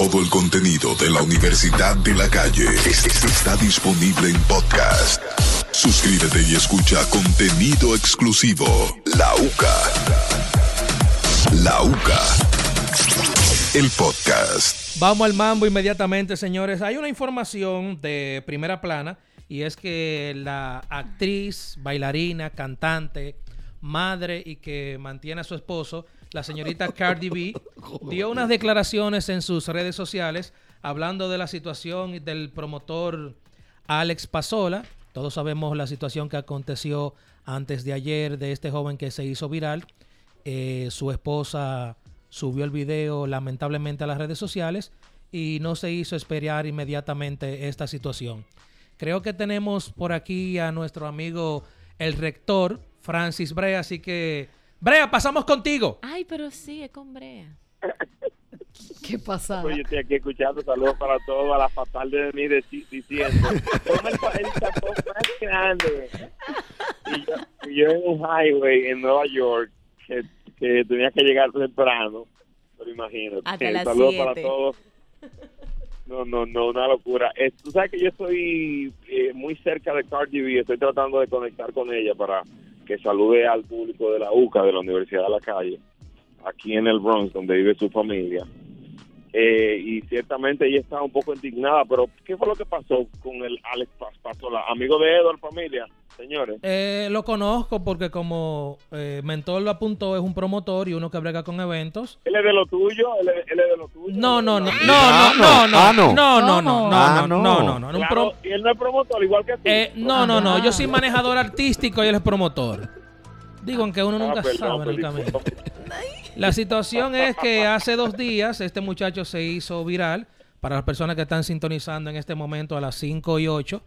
Todo el contenido de la Universidad de la Calle es- es- está disponible en podcast. Suscríbete y escucha contenido exclusivo. La UCA. La UCA. El podcast. Vamos al mambo inmediatamente, señores. Hay una información de primera plana y es que la actriz, bailarina, cantante, madre y que mantiene a su esposo, la señorita Cardi B, dio unas declaraciones en sus redes sociales hablando de la situación del promotor Alex Pasola. Todos sabemos la situación que aconteció antes de ayer de este joven que se hizo viral. Eh, su esposa subió el video lamentablemente a las redes sociales y no se hizo esperar inmediatamente esta situación. Creo que tenemos por aquí a nuestro amigo el rector Francis Brea, así que Brea, pasamos contigo. Ay, pero sí, es con Brea. ¿Qué pasa? Pues yo estoy aquí escuchando saludos para todos, a la fatal de mí diciendo, toma el, el tapón más grande. Y yo, y yo en un highway en Nueva York, que, que tenía que llegar temprano, pero imagínate. Hasta las saludos para todos. No, no, no, una locura. Eh, Tú sabes que yo estoy eh, muy cerca de Cardi B, estoy tratando de conectar con ella para que salude al público de la UCA, de la Universidad de la Calle, aquí en el Bronx, donde vive su familia. Eh, y ciertamente ella estaba un poco indignada, pero ¿qué fue lo que pasó con el Alex Pasola? Amigo de Edward Familia, señores. Eh, lo conozco porque como eh, Mentor lo apuntó, es un promotor y uno que brega con eventos. Él es de lo tuyo, él es, él es de lo tuyo. No, no, no, no, Ah, no, no, no, ah, no. no, no, no, no, Ah, no, no. no, Claro, y él no es promotor, igual que tú. Eh, no, no, no, Ah. yo soy manejador artístico y él es promotor. Digo, aunque uno Ah, nunca perdón, sabe en el camino. La situación es que hace dos días este muchacho se hizo viral. Para las personas que están sintonizando en este momento a las 5 y 8,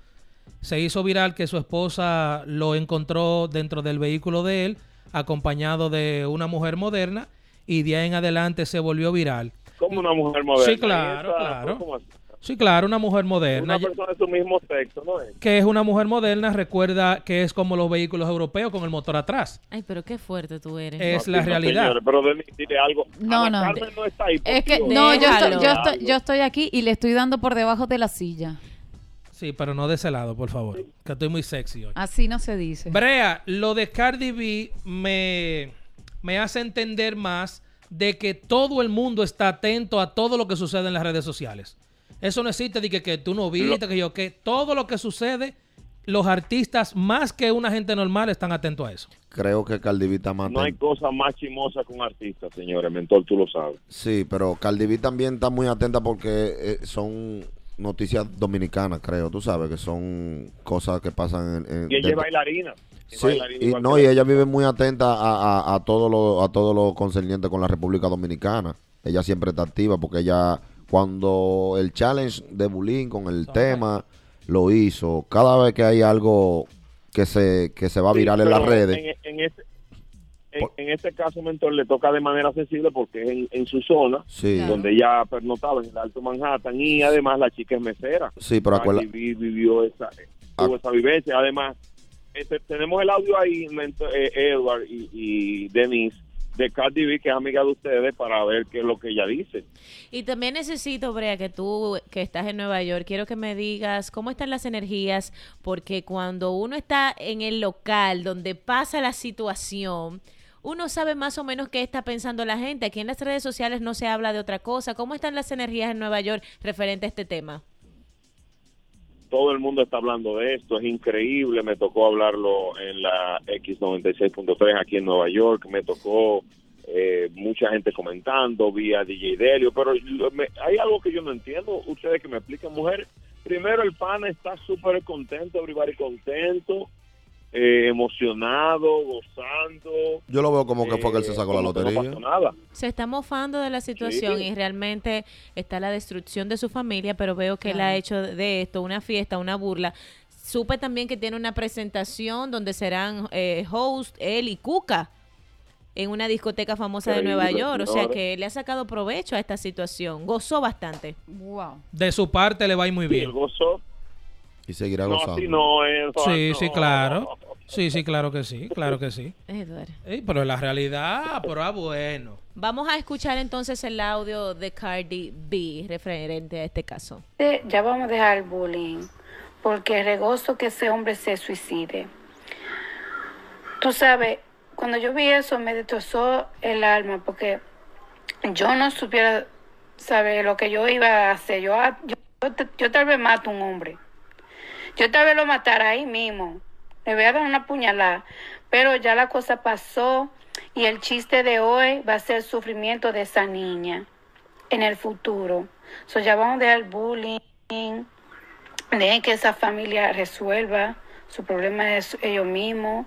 se hizo viral que su esposa lo encontró dentro del vehículo de él, acompañado de una mujer moderna, y de ahí en adelante se volvió viral. Como una mujer moderna. Sí, claro, esa- claro. Sí, claro, una mujer moderna. Una persona de su mismo sexo, ¿no es? que es una mujer moderna, recuerda que es como los vehículos europeos con el motor atrás. Ay, pero qué fuerte tú eres. Es No, la realidad. señores, pero Denis, dile algo. No, Ana no. Carmen no está ahí. por Es que no, yo estoy, yo estoy, yo estoy aquí y le estoy dando por debajo de la silla. Sí, pero no de ese lado, por favor. Que estoy muy sexy hoy. Así no se dice. Brea, lo de Cardi B me, me hace entender más de que todo el mundo está atento a todo lo que sucede en las redes sociales. Eso no existe de que, que tú no viste, que yo que todo lo que sucede, los artistas más que una gente normal están atentos a eso. Creo que está más No hay cosa más chimosa que un artista, señores. Mentor, tú lo sabes. Sí, pero Cardi B también está muy atenta porque eh, son noticias dominicanas, creo. Tú sabes que son cosas que pasan en... en- Y ella es bailarina. Sí, bailarina y, no, y la- ella vive muy atenta a, a, a todo lo a todo lo concerniente con la República Dominicana. Ella siempre está activa porque ella cuando el challenge de bullying con el tema lo hizo, cada vez que hay algo que se que se va a Sí, viral en las redes, En, en ese, en, en ese caso, Mentor, le toca de manera sensible porque es en, en su zona, sí, Claro. donde ella pernotaba en el Alto Manhattan, y además la chica es mesera. sí, pero acuérdate, vivió esa, tuvo Ah. esa vivencia. Además, este, tenemos el audio ahí, Mentor, eh, Edward y, y Denise, de Cardi B, que es amiga de ustedes, para ver qué es lo que ella dice. Y también necesito, Brea, que tú que estás en Nueva York, quiero que me digas cómo están las energías, porque cuando uno está en el local donde pasa la situación, uno sabe más o menos qué está pensando la gente. Aquí en las redes sociales no se habla de otra cosa. ¿Cómo están las energías en Nueva York referente a este tema? Todo el mundo está hablando de esto, es increíble, me tocó hablarlo en la X96.3 aquí en Nueva York, me tocó eh, mucha gente comentando vía DJ Delio, pero me- hay algo que yo no entiendo, ustedes que me expliquen, mujer, primero el pana está súper contento, everybody contento, eh, emocionado, gozando. yo lo veo como que fue que él se eh, sacó la lotería. No pasó nada. Se está mofando de la situación Sí. y realmente está la destrucción de su familia, pero veo que él ha hecho de esto una fiesta, una burla. Supe también que tiene una presentación donde serán eh, host él y Cuca en una discoteca famosa de Nueva York. O sea que le ha sacado provecho a esta situación. Gozó bastante. Wow. De su parte le va a ir muy bien. Y seguirá No, gozando. así no es. Sí, no. sí, claro. Sí, sí, claro que sí, claro que sí. Pero la realidad, pero ah, bueno. Vamos a escuchar entonces el audio de Cardi B referente a este caso. Eh, Ya vamos a dejar el bullying, porque regozo que ese hombre se suicide. Tú sabes, cuando yo vi eso me destrozó el alma, porque yo no supiera saber lo que yo iba a hacer. Yo, yo, yo tal vez mato a un hombre. Yo tal vez lo matara ahí mismo. Le voy a dar una puñalada. Pero ya la cosa pasó y el chiste de hoy va a ser el sufrimiento de esa niña en el futuro. So ya vamos a dejar el bullying. Dejen que esa familia resuelva su problema de su- ellos mismos.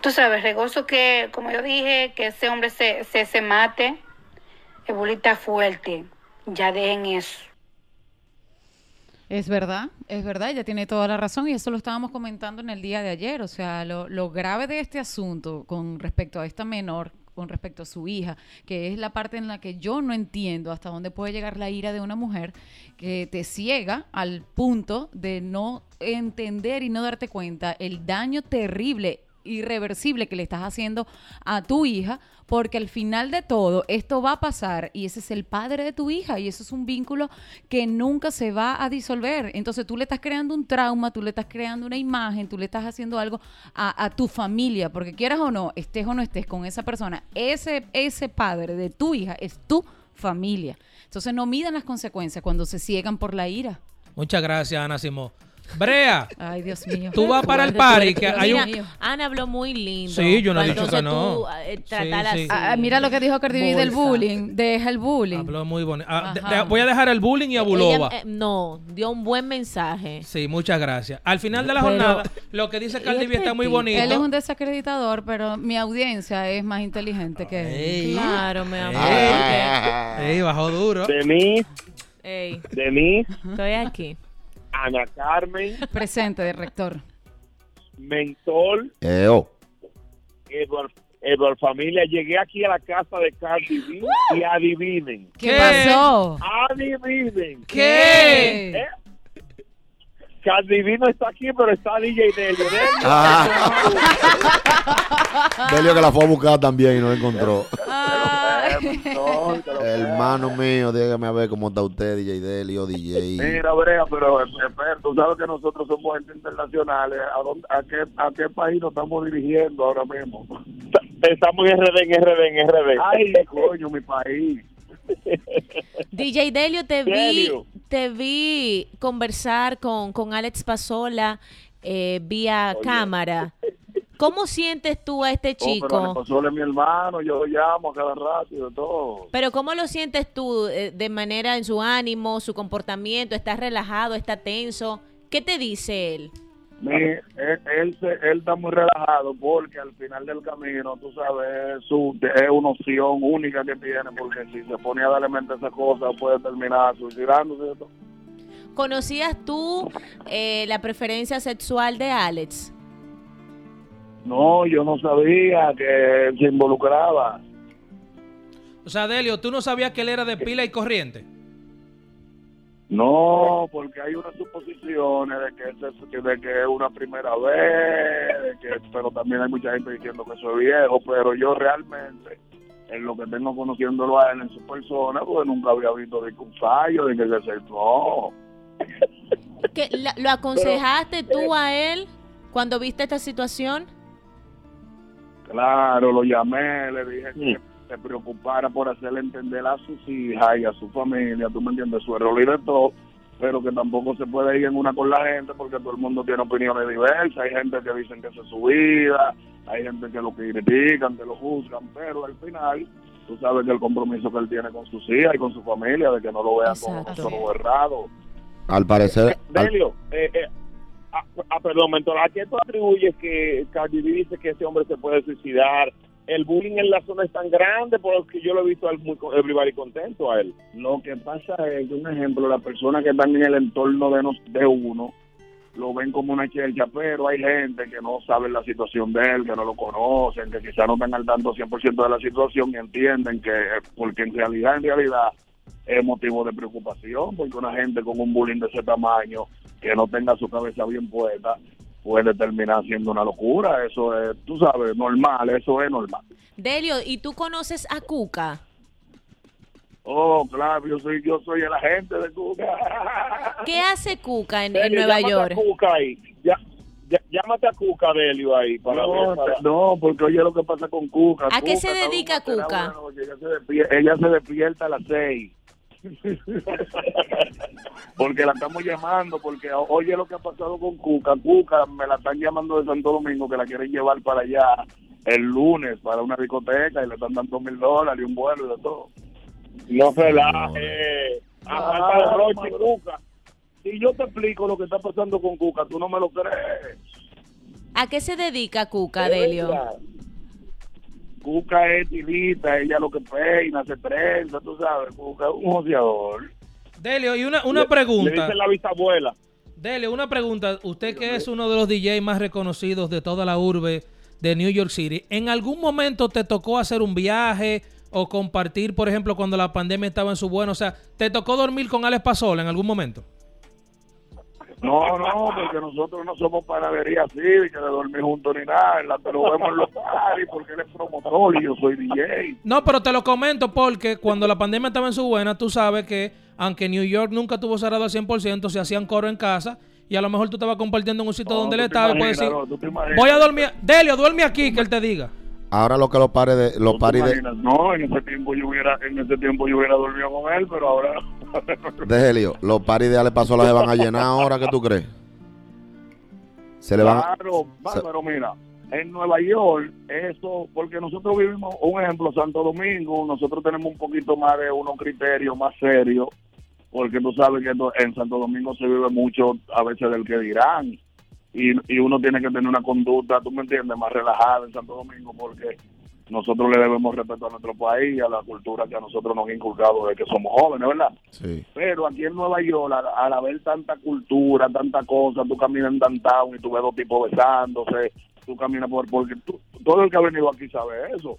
Tú sabes, regozo que, como yo dije, que ese hombre se, se, se mate. El bullying está fuerte. Ya dejen eso. Es verdad, es verdad, ella tiene toda la razón y eso lo estábamos comentando en el día de ayer. O sea, lo, grave de este asunto con respecto a esta menor, con respecto a su hija, que es la parte en la que yo no entiendo hasta dónde puede llegar la ira de una mujer que te ciega al punto de no entender y no darte cuenta el daño terrible irreversible que le estás haciendo a tu hija, porque al final de todo esto va a pasar y ese es el padre de tu hija y eso es un vínculo que nunca se va a disolver. Entonces tú le estás creando un trauma, tú le estás creando una imagen, tú le estás haciendo algo a, tu familia, porque quieras o no, estés o no estés con esa persona, ese, ese padre de tu hija es tu familia. Entonces no midan las consecuencias cuando se ciegan por la ira. Muchas gracias, Ana Simón. Brea, Ay, Dios mío. tú vas para el party, que hay un... Mira, Ana habló muy lindo. Sí, yo no he dicho que no. tú, eh, Sí, tratar sí. así. Ah, mira lo que dijo Cardi B del bullying. Deja el bullying. Habló muy bonito. Ah, de- de- voy a dejar el bullying y a Ella, Bulova. eh, no, dio un buen mensaje. Sí, muchas gracias. Al final de la Pero- jornada, lo que dice Cardi B está muy bonito. Él es un desacreditador, pero mi audiencia es más inteligente que él. Ey. Claro, mi amor. Ah. Ey, bajó duro. Denise, Ey, Denise, estoy aquí. Ana Carmen, Presente de rector. Mentol, oh. Edward, Edward Familia. Llegué aquí a la casa de Cardi B y adivinen. ¿Qué, ¿Qué? pasó? Adivinen. ¿Qué? ¿Eh? Cardi B no está aquí, pero está DJ Delio. Delio. Ah. Delio que la fue a buscar también y no la encontró. Hermano mío, dígame a ver cómo está usted, DJ Delio, DJ. Mira, Brea, pero espera, tú sabes que nosotros somos gente internacional. ¿A, dónde- a, qué, ¿A qué país nos estamos dirigiendo ahora mismo? Estamos en RD, en RD, en RD. Ay, coño, mi país. DJ Delio, te vi, te vi conversar con, con Alex Pasola eh, vía Oye. cámara. ¿Cómo sientes tú a este Oh, pero chico? Pasole es mi hermano, yo lo llamo a cada rato y de todo. Pero ¿cómo lo sientes tú eh, de manera en su ánimo, su comportamiento? ¿Estás relajado? ¿Está tenso? ¿Qué te dice él? Mi- él, él, se- él está muy relajado porque al final del camino, tú sabes, es, su, es una opción única que tiene porque si se pone a darle mente a esa cosa puede terminar suicidándose. ¿cierto? ¿Conocías tú eh, la preferencia sexual de Alex? No, yo no sabía que él se involucraba. O sea, Delio, ¿tú no sabías que él era de pila y corriente? No, porque hay unas suposiciones de que, de es una primera vez, de que, pero también hay mucha gente diciendo que es viejo, pero yo realmente, en lo que tengo conociéndolo a él en su persona, pues nunca había visto de que un fallo, de que se no. ¿Que la- ¿Lo aconsejaste tú a él cuando viste esta situación? Claro, lo llamé, le dije que se preocupara por hacerle entender a sus hijas y a su familia, tú me entiendes, su error y de todo, pero que tampoco se puede ir en una con la gente porque todo el mundo tiene opiniones diversas, hay gente que dicen que esa es su vida, hay gente que lo critican, que lo juzgan, pero al final tú sabes que el compromiso que él tiene con sus hijas y con su familia, de que no lo vean como errado. Al parecer, al- Delio, eh, eh, ah, ah, perdón, mentor, ¿a qué tú atribuyes que Cardi B dice que ese hombre se puede suicidar? El bullying en la zona es tan grande porque yo lo he visto a él muy everybody contento a él. Lo que pasa es que, un ejemplo, las personas que están en el entorno de, nos, de uno lo ven como una chelcha, pero hay gente que no sabe la situación de él, que no lo conocen, que quizás no están al tanto 100% de la situación y entienden que, eh, porque en realidad, en realidad, es motivo de preocupación, porque una gente con un bullying de ese tamaño, que no tenga su cabeza bien puesta, puede terminar siendo una locura. Eso es, tú sabes, normal, eso es normal. Delio, ¿y tú conoces a Cuca? Oh, claro, yo soy, yo soy el agente de Cuca. ¿Qué hace Cuca en, Nueva York? A Cuca ahí. Ya, ya- llámate a Cuca Delio ahí para No, ver, para- no, porque oye lo que pasa con Cuca. ¿A qué se Cuca, dedica Cuca? se, despierta, ella se despierta a las seis. Porque la estamos llamando, porque oye lo que ha pasado con Cuca. Cuca me la están llamando de Santo Domingo que la quieren llevar para allá el lunes para una discoteca y le están dando mil dólares y un vuelo y de todo. No relaje. Ah, Falta de Roche. Cuca. Si yo te explico lo que está pasando con Cuca, tú no me lo crees. ¿A qué se dedica Cuca, Delio? Cuca es ella lo que peina, se trenza, tú sabes. Cuca es un joseador. Delio, y una, una Le pregunta. dice la bisabuela. Delio, una pregunta. Usted que es uno de los DJs más reconocidos de toda la urbe de New York City, ¿en algún momento te tocó hacer un viaje o compartir, por ejemplo, cuando la pandemia estaba en su bueno? O sea, ¿te tocó dormir con Alex Pasola en algún momento? No, no, porque nosotros no somos panadería cívica de dormir juntos ni nada. La te lo vemos en los parties porque él es promotor y yo soy DJ. No, pero te lo comento porque cuando la pandemia estaba en su buena, tú sabes que aunque New York nunca tuvo cerrado al 100%, se hacían coro en casa y a lo mejor tú estabas compartiendo en un sitio No, donde él te estaba y puedes decir, no, voy a dormir. Delio, duerme aquí, que él te diga. Ahora lo que los pares de los ¿Tú te paris de? No, en ese tiempo yo hubiera, en ese tiempo yo hubiera dormido con él, pero ahora de Helio, los paris de Ale Pasola se van a llenar ahora, ¿qué tú crees? Se le van Claro, se- pero mira, en Nueva York, eso, porque nosotros vivimos, un ejemplo, Santo Domingo, nosotros tenemos un poquito más de unos criterios más serios, porque tú sabes que en Santo Domingo se vive mucho a veces del que dirán, y, y uno tiene que tener una conducta, tú me entiendes, más relajada en Santo Domingo, porque nosotros le debemos respeto a nuestro país, a la cultura que a nosotros nos han inculcado desde que somos jóvenes, ¿verdad? Sí. Pero aquí en Nueva York, al, al haber tanta cultura, tanta cosa, tú caminas en downtown y tú ves dos tipos besándose, tú caminas por... Porque tú- todo el que ha venido aquí sabe eso.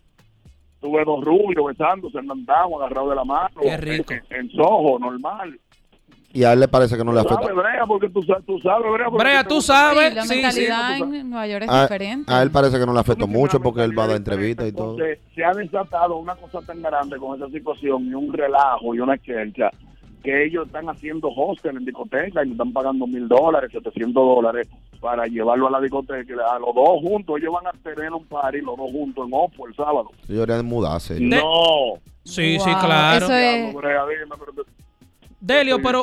Tú ves dos rubios besándose en downtown, agarrados de la mano. Qué rico. En, en Soho, normal. Y a él le parece que no le Tú afecta. sabes, Brea, porque tú, sa- tú sabes, Brea. porque Brea, tú sabes. Sí, la Sí, sí. mentalidad sí. en Nueva York es A, diferente. a él parece que no le afectó mucho porque él va a dar entrevistas y todo. Se ha desatado una cosa tan grande con esa situación y un relajo y una chelcha que ellos están haciendo hostel en discoteca y le están pagando mil dólares, 700 dólares para llevarlo a la discoteca. y A los dos juntos, ellos van a tener un party, los dos juntos en Oppo el sábado. Yo debería mudarse. No. Sí, sí, Wow, claro. Eso es- Delio, pero.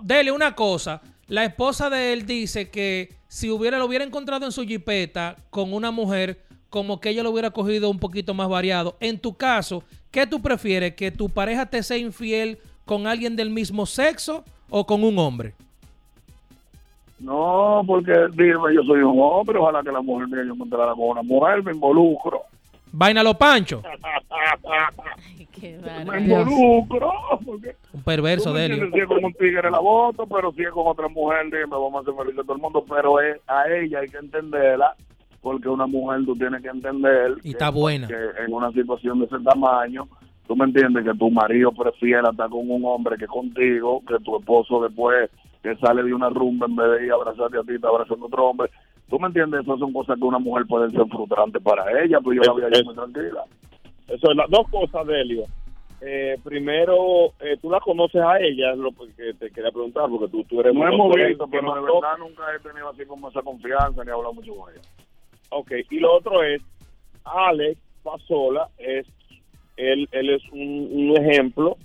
Delio, una cosa. La esposa de él dice que si hubiera lo hubiera encontrado en su jipeta con una mujer, como que ella lo hubiera cogido un poquito más variado. En tu caso, ¿qué tú prefieres? ¿Que tu pareja te sea infiel con alguien del mismo sexo o con un hombre? No, porque dime, yo soy un hombre, ojalá que la mujer mía yo me encontrara con una mujer, me involucro. Vaina lo pancho. Ay, qué Me porque Un perverso, me Delio. entiendes, Si es con un tigre la voto, pero si es con otra mujer, dime, vamos a hacer feliz a todo el mundo. Pero es, a ella hay que entenderla, porque una mujer tú tienes que entender Y que- está buena. que en una situación de ese tamaño, tú me entiendes que tu marido prefiera estar con un hombre que contigo, que tu esposo después que sale de una rumba en vez de ir a abrazarte a ti, te abrazando a otro hombre. Tú me entiendes, esas son cosas que una mujer puede ser frustrante para ella, pero yo la voy a Es- muy tranquila. Eso es las dos cosas, Delio. Eh, primero, eh, tú la conoces a ella, es lo que te quería preguntar, porque tú, tú eres No muy hemos visto, pero de verdad nunca he tenido así como esa confianza ni he hablado mucho con ella. Ok, y lo otro es, Alex Pasola es, él, él es un, un ejemplo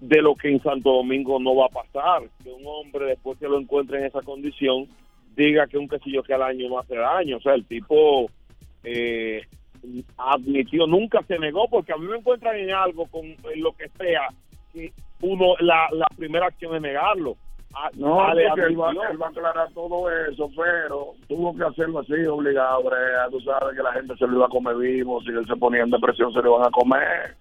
de lo que en Santo Domingo no va a pasar, que un hombre después que lo encuentre en esa condición diga que un quesillo que al año no hace daño, o sea, el tipo eh, admitió, nunca se negó, porque a mí me encuentran en algo, con en lo que sea, que uno, la, la primera acción es negarlo. A- No, Ale porque él va, él va a aclarar todo eso, pero tuvo que hacerlo así, obligado, Brea. Tú sabes que la gente se lo iba a comer vivo, si él se ponía en depresión se lo iban a comer.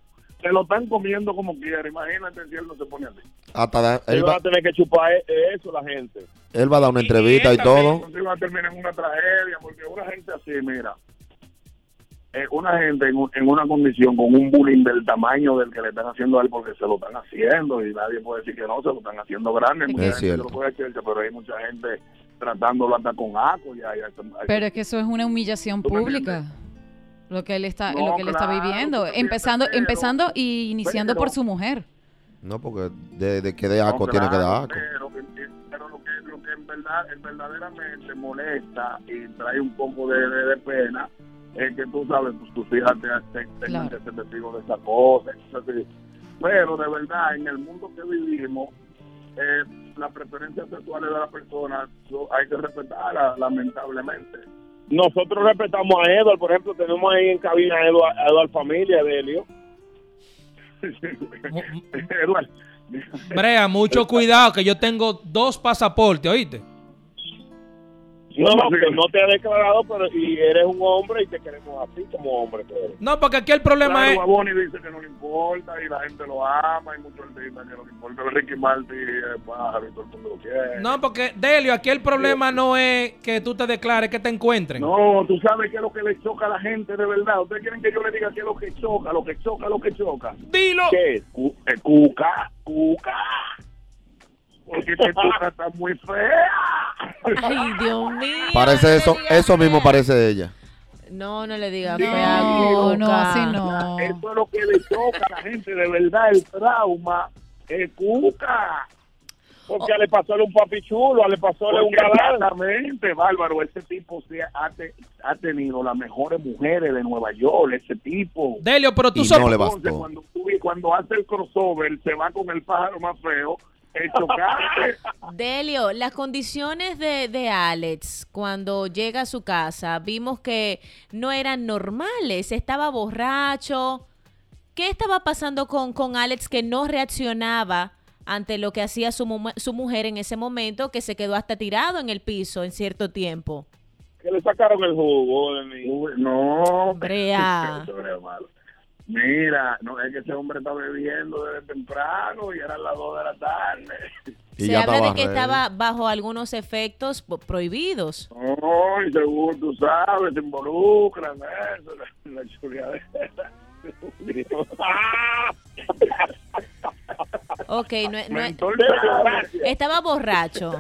Se lo están comiendo como quiera, imagínate si él no se pone así. Hasta él, van va, a tener que chupar e- eso la gente. él va a dar una entrevista y todo. Entonces iba a terminar en una tragedia, porque una gente así, mira, eh, una gente en, un- en una condición con un bullying del tamaño del que le están haciendo a él, porque se lo están haciendo y nadie puede decir que no, se lo están haciendo grande. Mucha Es gente cierto. se lo puede echarse, pero hay mucha gente tratándolo hasta con asco. Ya, ya, Pero es que eso es una humillación ¿Tú me pública. Lo que él está, No, lo que él está viviendo, empezando, pero- empezando y iniciando por su mujer. No, porque de, de que de asco No, tiene que dar asco. Pero, pero lo que, lo que en verdad, en verdaderamente molesta y trae un poco de, de- de pena es que tú sabes, pues tus hijas te, te- tengan Claro. que ser testigos de esa cosa. cosas así. Pero de verdad, en el mundo que vivimos, eh, las preferencias sexuales de las personas so- hay que respetarlas, lamentablemente. Nosotros respetamos a Edward, por ejemplo, tenemos ahí en cabina a Edward, a Edward Familia de Helio. Eduardo, Brea, mucho cuidado que yo tengo dos pasaportes, ¿oíste? No, no, que no te ha declarado, pero y eres un hombre y te queremos así como hombre. que eres. No, porque aquí el problema Claro, es... Baboni dice que no le importa y la gente lo ama y muchos artistas que no le importa. Ricky Martin es pájaro y todo el mundo lo quiere. No, porque, Delio, aquí el problema no es que tú te declares, que te encuentren. No, tú sabes qué es lo que le choca a la gente de verdad. Ustedes quieren que yo le diga qué es lo que choca, lo que choca, lo que choca. Dilo. ¿Qué eh, cuca, cuca. Porque esta cuca está muy fea. Ay, Dios mío. Parece no eso, eso mismo parece ella. No, no le digas Sí, fea, No, no, así no. Eso es lo que le choca a la gente de verdad, el trauma. Es cuca. Porque le pasó un papi chulo, le pasó un galán. Exactamente, bárbaro. Ese tipo se ha, te- ha tenido las mejores mujeres de Nueva York. Ese tipo. Delio, pero tú Y no le Entonces, bastó. cuando, tú- cuando hace el crossover, se va con el pájaro más feo. El chocante. Delio, las condiciones de, de Alex cuando llega a su casa, vimos que no eran normales, estaba borracho. ¿Qué estaba pasando con, con Alex que no reaccionaba ante lo que hacía su, mu- su mujer en ese momento, que se quedó hasta tirado en el piso en cierto tiempo? Que le sacaron el jugo de. Uy, no, Brea. Mira, no es que ese hombre está bebiendo desde temprano y eran las 2 de la tarde. Y se ya habla de que ready. estaba bajo algunos efectos prohibidos. No, y según tú sabes, se involucran eso, la, la chuleadera. Ok, no, es- no estaba borracho.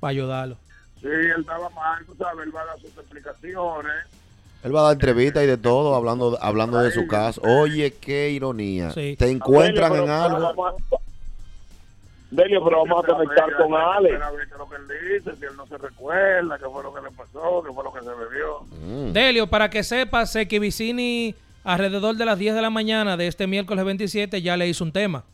Para ayudarlo. Sí, él estaba mal, tú sabes, él va a dar sus explicaciones. Él va a dar entrevistas y de todo, hablando, hablando de su caso. Oye, qué ironía. Sí. Te encuentran Delio, en pero- algo. vamos a- Delio, pero vamos a conectar con Alex. A ver qué es lo que él dice, si él no se recuerda, qué fue lo que le pasó, qué fue lo que se bebió. Mm. Delio, para que sepas, sé que Vicini alrededor de las 10 de la mañana de este miércoles 27 ya le hizo un tema.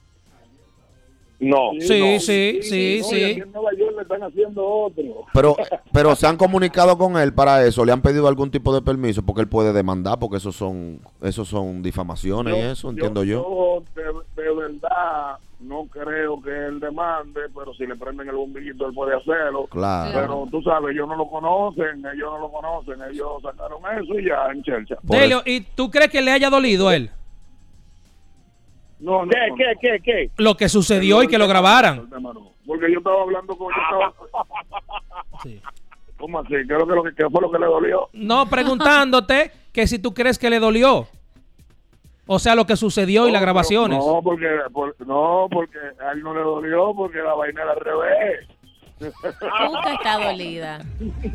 No. Sí, no. sí, sí, sí. aquí en Nueva York le están haciendo otro. Pero, pero se han comunicado con él para eso, le han pedido algún tipo de permiso porque él puede demandar porque esos son, esos son difamaciones y eso, entiendo yo. Yo de, de verdad no creo que él demande, pero si le prenden el bombillito él puede hacerlo. Claro. Pero tú sabes, ellos no lo conocen, ellos no lo conocen, ellos sacaron eso y ya en Chelcha. Delio, ¿y tú crees que le haya dolido a él No, no, ¿Qué, no, qué, qué, qué? lo que sucedió y que lo grabaran? Porque yo estaba hablando con yo estaba- Sí. ¿Cómo así? ¿Qué, es lo que, lo que- qué fue lo que le dolió? No, preguntándote que si tú crees que le dolió. O sea, lo que sucedió y las grabaciones. No, porque, por- no, porque a él no le dolió porque la vaina era al revés. Cuca está dolida.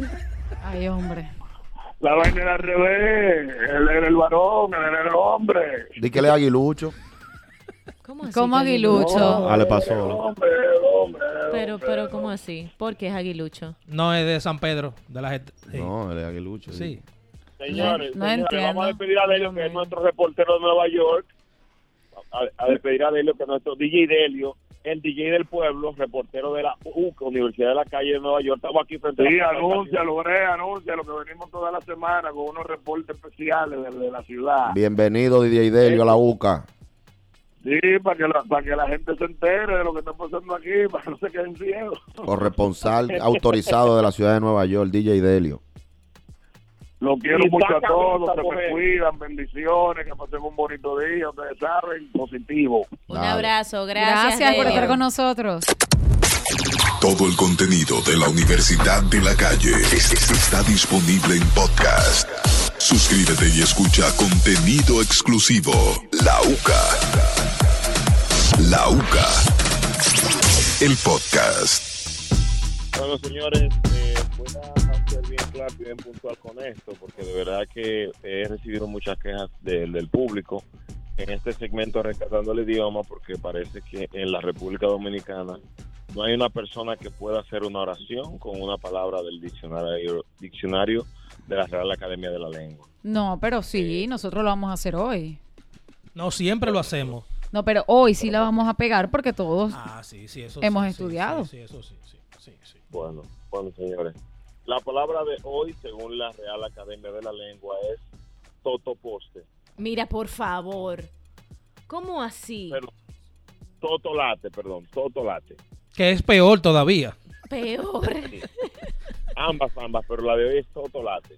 Ay, hombre. La vaina era al revés. Él era el varón, él era el hombre. Di que le aguilucho. ¿Cómo así? ¿Cómo aguilucho? Ah, le pasó. El hombre, el hombre, el Pero, hombre. pero, ¿cómo así? ¿Por qué es aguilucho? No es de San Pedro, de la gente. Sí. No, él es aguilucho. Sí. Señores, No señores, entiendo. vamos a despedir a Delio, que es nuestro reportero de Nueva York. A, a despedir a Delio, que es nuestro DJ Delio, el DJ del pueblo, reportero de la UCA, Universidad de la Calle de Nueva York. Estamos aquí frente Sí, a la anúncialo, Brea, anúncialo, que venimos toda la semana con unos reportes especiales de, de la ciudad. Bienvenido, DJ Delio, a la UCA. Sí, para que, la, para que la gente se entere de lo que está pasando aquí, para que no se queden ciegos. Corresponsal autorizado de la ciudad de Nueva York, DJ Delio. Lo quiero Y mucho a todos, que me cuidan, bendiciones, que pasen un bonito día, ustedes saben, positivo. Un Dale. abrazo, gracias. Gracias por estar con nosotros. Todo el contenido de la Universidad de la Calle es- es- está disponible en podcast. Suscríbete y escucha contenido exclusivo. La UCA. La UCA. El podcast. Bueno, señores, eh, voy a ser bien claro y bien puntual con esto, porque de verdad que he recibido muchas quejas del- del público en este segmento Rescatando el Idioma, porque parece que en la República Dominicana no hay una persona que pueda hacer una oración con una palabra del diccionario, diccionario de la Real Academia de la Lengua. No, pero sí, nosotros lo vamos a hacer hoy. No, siempre lo hacemos. No, pero hoy sí la vamos a pegar porque todos Ah, sí, sí, eso hemos sí, estudiado. Sí, sí, eso sí, sí, sí, sí. Bueno, bueno, señores. La palabra de hoy, según la Real Academia de la Lengua, es totoposte. Mira, por favor. ¿Cómo así? Pero, totolate, perdón, totolate. Que es peor todavía. Peor. Ambas, ambas, pero la de hoy es totolate.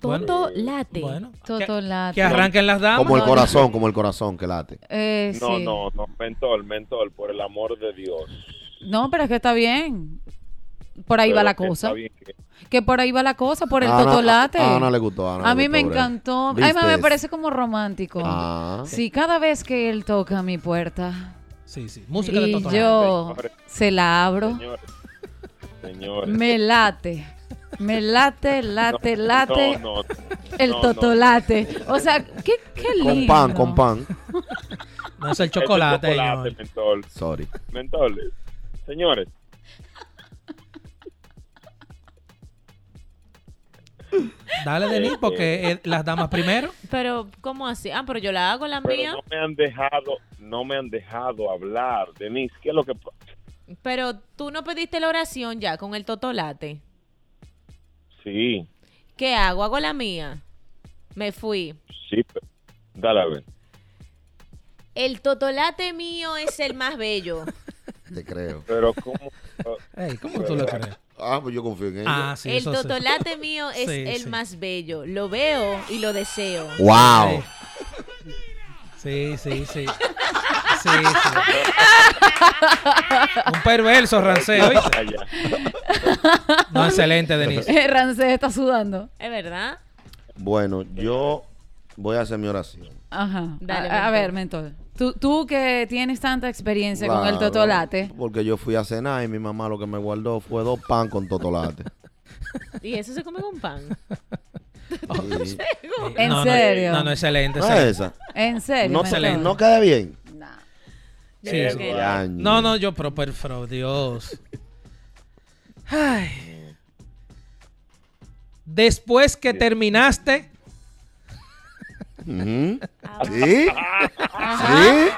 Bueno, Toto late. Bueno, Totolate. que arranquen las damas. Como el corazón, como el corazón que late. Eh, No, sí. no, no, mentol, mentol, por el amor de Dios. No, pero es que está bien. Por ahí va la que cosa. que- Que por ahí va la cosa, por el Ana- totolate. A Ana le gustó. a Ana A le mí me gustó, encantó. ¿Viste Además, me parece como romántico. Ah. Sí, cada vez que él toca mi puerta Sí, sí. Música de y Toto. yo Señores. se la abro, Señores, señores. me late. Me late, late, late No, no, el no, no. totolate. O sea, qué, qué lindo. Con pan, con pan. No es el Este chocolate, chocolate, señor. mentol, Sorry. mentol. Señores, Dale, Denis, porque eh, las damas primero. Pero, ¿cómo así? Ah, pero yo la hago la pero mía. no me han dejado, no me han dejado hablar. Denise, ¿qué es lo que Pero tú no pediste la oración ya con el totolate. Sí, ¿Qué hago? ¿Hago la mía? Me fui. sí, pe- dale a ver. El totolate mío es el más bello. Te creo. Pero cómo Ey, ¿Cómo tú lo crees? Ah, pues yo confío en ella. Ah, sí, el eso sí. totolate mío es Sí, el sí. más bello. Lo veo y lo deseo. Wow. Sí, sí, sí. Sí, sí. Un perverso allá. No, excelente, Denise. Rancés está sudando. ¿Es verdad? Bueno, yo voy a hacer mi oración. Ajá. Dale, a, a mentor. ver, mentor. Tú, tú que tienes tanta experiencia con el totolate. Porque yo fui a cenar y mi mamá lo que me guardó fue dos pan con totolate. Y eso se come con pan. Sí. ¿En No, serio? No, no, excelente. ¿No es excelente. esa? En serio. No, mentor? no queda bien. Sí, que- Ya, No, no, yo, pero, pero, pero, Dios. Ay. Después que terminaste, ¿Sí? ¿Sí?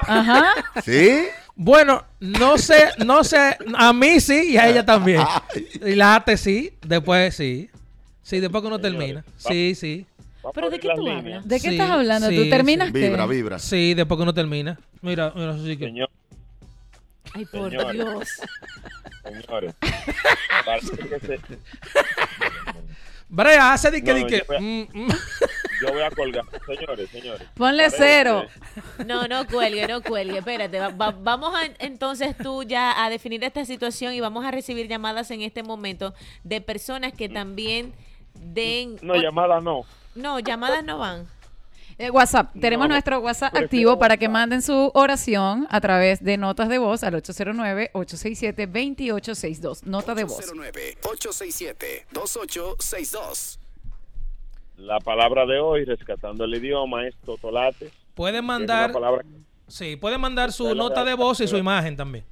Ajá. ¿Sí? bueno, no sé, no sé, a mí sí y a ella también. Y la ate sí, después sí. Sí, después que uno termina. Sí, sí. ¿Pero de qué tú líneas. hablas? ¿De qué Sí, estás hablando? sí, ¿Tú sí. terminaste? Vibra, vibra. Sí, después que uno termina. Mira, mira, que. Señor, Ay, por Señor. Dios. señores. Parece que se- Brea, hace di que, No, di no, que. yo voy a- mm, mm. Yo voy a colgar. Señores, señores. Ponle cero. No, no cuelgue, no cuelgue. Espérate, va- va- vamos a entonces tú ya a definir esta situación y vamos a recibir llamadas en este momento de personas que también den... No, llamada no. No, llamadas no van. Eh, WhatsApp. Tenemos No, nuestro WhatsApp activo para que manden su oración a través de notas de voz al 809-867-2862. Nota de voz. 809-867-2862. La palabra de hoy, rescatando el idioma, es totolate. Puede que es mandar. palabra Sí, puede mandar su nota de voz y su imagen también.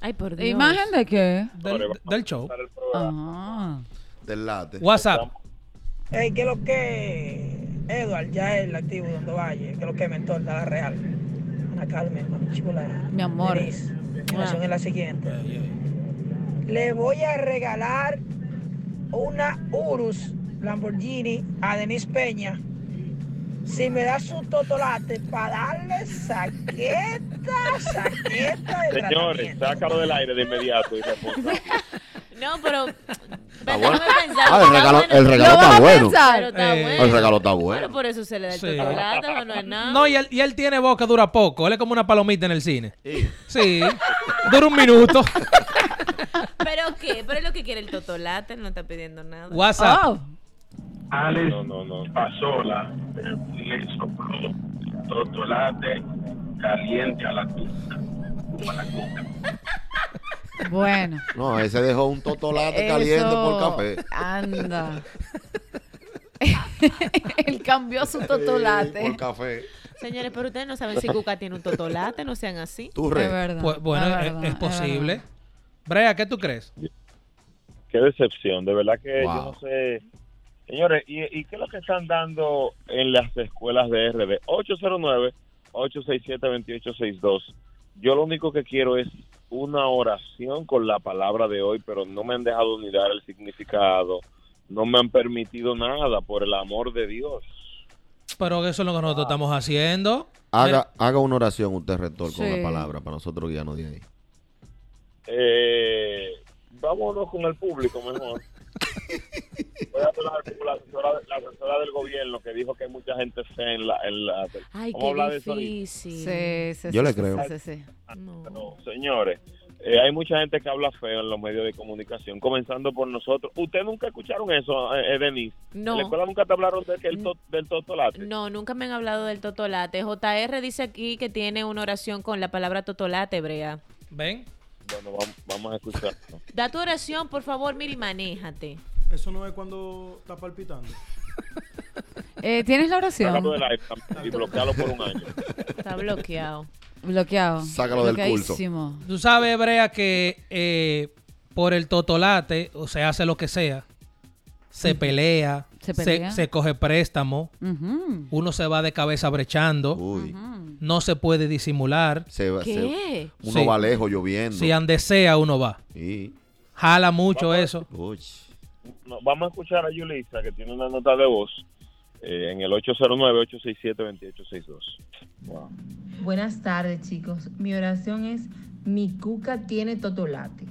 Ay, por Dios. ¿Imagen de qué? Del, del show. Ah. Del late. WhatsApp. Hey, ¿qué es lo que Edward, ya es el activo donde vaya? ¿Qué es lo que mentor de la Real? Ana Carmen, mami chula. Mi amor. Denise, mi Ah. es la siguiente. Le voy a regalar una Urus Lamborghini a Denise Peña. Si me da su totolate para darle saqueta, saqueta de Señores, sácalo del aire de inmediato y responsable. No, pero... bueno. déjame pensar, Ah, el está regalo, bueno. el regalo ¿Lo vas está bueno. pensar? Pero está Eh, bueno. El regalo está Bueno, bueno. por eso se le da el Sí. chocolate, o no es nada. No, y él, y él tiene voz que dura poco. Él es como una palomita en el cine. Sí. Dura un minuto. ¿Pero qué? ¿Pero es lo que quiere el totolate? No está pidiendo nada. WhatsApp. Oh. Alex No, no, no. Pasola le sopló totolate caliente a la tuca. O a la cuca. Bueno. No, ese dejó un totolate Eso- caliente por café. Anda. Él cambió su totolate. Por café. Señores, pero ustedes no saben si Cuca tiene un totolate, no sean así. Tú, Es Rey. verdad. Pues, bueno, es, es, verdad, es es posible. verdad. Brea, ¿qué tú crees? Qué decepción, de verdad que Wow. yo no sé. Señores, ¿y, ¿y qué es lo que están dando en las escuelas de RD? 809-867-2862. Yo lo único que quiero es una oración con la palabra de hoy, pero no me han dejado ni dar el significado, no me han permitido nada, por el amor de Dios. Pero eso es lo que nosotros estamos haciendo. Haga, haga una oración usted, rector, con la palabra para nosotros guiarnos de ahí. Eh, vámonos con el público mejor. Voy a hablar con la asesora, la asesora del gobierno que dijo que hay mucha gente fea en la... En la Ay, qué difícil. Sí, sí, Yo sí, le sí, creo. sí, sí. No. No, señores, eh, hay mucha gente que habla feo en los medios de comunicación, comenzando por nosotros. ¿Ustedes nunca escucharon eso, eh, eh, Denise? No. ¿En la escuela nunca te hablaron de que el to- del totolate? No, nunca me han hablado del totolate. JR dice aquí que tiene una oración con la palabra totolate, Brea. ¿Ven? Bueno, vamos, vamos a escuchar. Da tu oración, por favor, mira y manéjate. Eso no es cuando está palpitando. Eh, ¿Tienes la oración? Sácalo del aire y bloquealo por un año. Está bloqueado. Bloqueado. Sácalo del curso. Bloqueadísimo. Tú sabes, Brea, que eh, por el totolate, o se hace lo que sea, se pelea, Se pelea. se coge préstamo, uno se va de cabeza brechando, Uy. No se puede disimular. Se, va- se- ¿Qué? uno Sí. va lejos lloviendo. Si ande sea, uno va. Sí. Jala mucho eso. Uy. No, vamos a escuchar a Yulisa, que tiene una nota de voz, eh, en el 809-867-2862. Wow. Buenas tardes, chicos. Mi oración es: Mi cuca tiene totolate.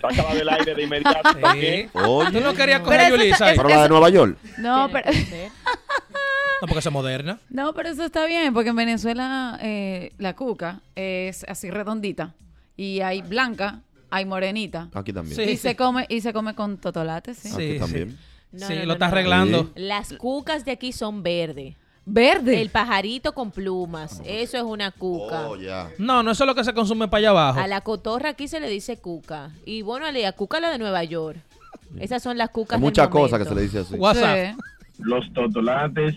Sácala del aire de inmediato Sí. Oye. Tú no querías coger eso Yulisa ahí? Pero la de Nueva York. No, pero. No, porque es moderna. no, pero eso está bien, porque en Venezuela eh, la cuca es así redondita. Y hay blanca, hay morenita. Aquí también. Sí. Y se come, y se come con totolate, sí. Aquí Sí, también. No, sí, no, lo no, está no. arreglando. Sí. Las cucas de aquí son verdes. Verde. El pajarito con plumas. Eso es una cuca. Oh. No, no eso es lo que se consume para allá abajo. A la cotorra aquí se le dice cuca. Y bueno, a la cuca la de Nueva York. Esas son las cucas Hay muchas cosas que se le dice así. WhatsApp. Sí. Los totolates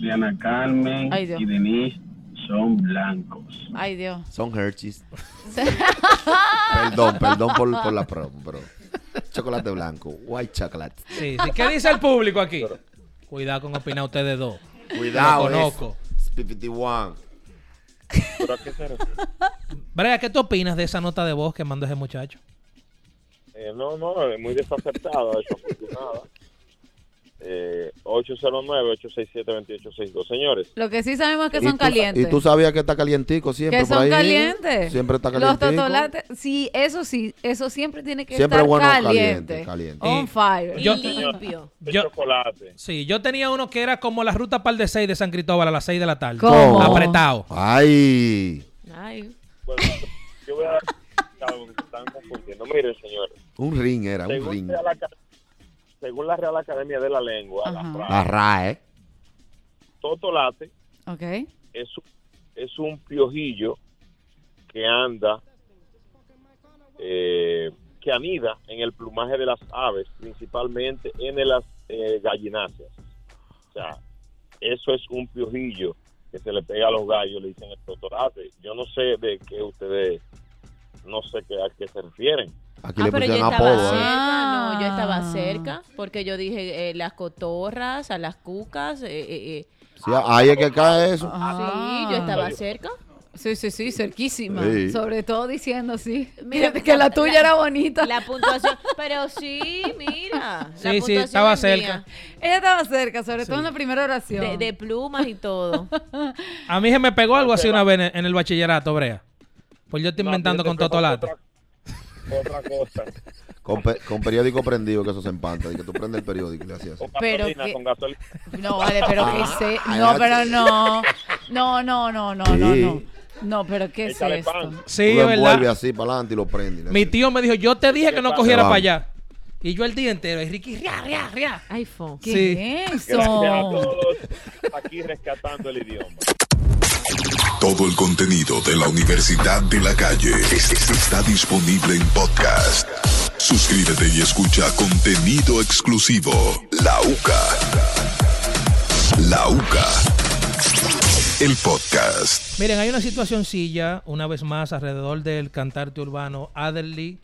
de Ana Carmen Ay, y Denise son blancos. Ay, Dios. Son Hershey's. perdón, perdón por, por la promo, pero. Chocolate blanco. White chocolate. Sí, sí. ¿Qué dice el público aquí? Cuidado con opinar ustedes dos. Cuidado, Lo conozco. es 51. ¿Pero a qué se refiere? Brea, ¿qué tú opinas de esa nota de voz que mandó ese muchacho? Eh, no, no, es muy desacertada, desafortunada. Eh, 809-867-2862. Señores, Lo que sí sabemos es que Y son tú- calientes. Y tú sabías que está calientico siempre que por son ahí. calientes. Siempre está Los calientico. totolates, sí, eso sí, eso siempre tiene que Siempre estar bueno caliente. caliente, caliente. On Y- fire. Y Yo- limpio. de Yo- chocolate. Sí, yo tenía uno que era como la ruta par de 6 de San Cristóbal a las 6 de la tarde. ¿Cómo? Apretado. Ay. Ay. Bueno, yo voy a... Están confundiendo. Miren, señores. Un ring era, un ring. Aca- según la Real Academia de la Lengua, la Ajá. frase La RAE. totolate Ok. es, un- es un piojillo que anda, eh, que anida en el plumaje de las aves, principalmente en las eh, gallináceas. O sea, eso es un piojillo que se le pega a los gallos, le dicen el totolate. Yo no sé de qué ustedes, no sé qué, a qué se refieren. Aquí Ah, le pero yo pusieron estaba apodo. ¿eh? cerca, no, yo estaba Ah. cerca, porque yo dije eh, las cotorras, a las cucas, eh. Sí, ahí es que cae eso. Ah. sí, yo estaba cerca. Sí, sí, sí, cerquísima. Sí. Sobre todo diciendo sí. Mira, que, que la tuya era bonita. La puntuación, pero sí, mira. la Sí, sí, estaba es cerca. mía. Ella estaba cerca, sobre todo en la primera oración. De, de plumas y todo. A mí se me pegó algo así una vez en, en el bachillerato, Brea. Pues yo estoy inventando con totolate. Otra, cosa. Con, pe- con periódico prendido, que eso se empanta. Y que tú prendes el periódico y le hacías así. Pero que- con gasolina. No, vale, pero que Ah, sé. ay, No, pero no. No, no, no, no, no, Sí. no. No, pero ¿qué es Échale esto? pan. Sí, tú lo envuelves ¿verdad? así para adelante y lo le Mi tío me dijo, yo te dije que no cogiera para allá. Y yo el día entero, y Ricky, ria, ria, ria. Fo. ¿Qué Sí. es Gracias a eso? todos aquí rescatando el idioma. Todo el contenido de la Universidad de la Calle es- es- está disponible en podcast. Suscríbete y escucha contenido exclusivo. La UCA. La UCA. El podcast. Miren, hay una situacioncilla, una vez más, alrededor del cantante urbano Adelly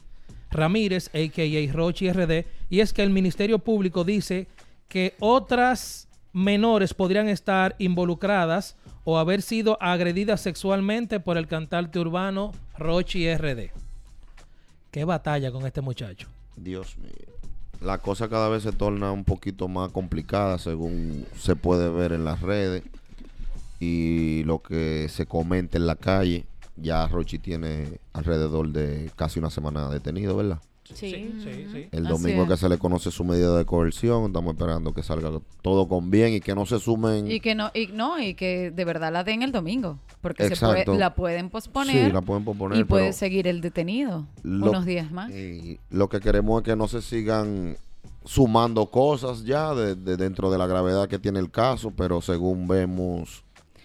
Ramírez, a.k.a. Rochi RD, y es que el Ministerio Público dice que otras menores podrían estar involucradas o haber sido agredidas sexualmente por el cantante urbano Rochi RD. Qué batalla con este muchacho. Dios mío. La cosa cada vez se torna un poquito más complicada según se puede ver en las redes y lo que se comenta en la calle. Ya Rochi tiene alrededor de casi una semana detenido, ¿verdad? Sí, sí, sí. El domingo es. que se le conoce su medida de coerción, estamos esperando que salga todo con bien y que no se sumen. Y que no, y no, y que de verdad la den el domingo, porque se puede, la pueden posponer. Sí, la pueden posponer, Y puede seguir el detenido lo- unos días más. Y lo que queremos es que no se sigan sumando cosas ya de, de dentro de la gravedad que tiene el caso, pero según vemos,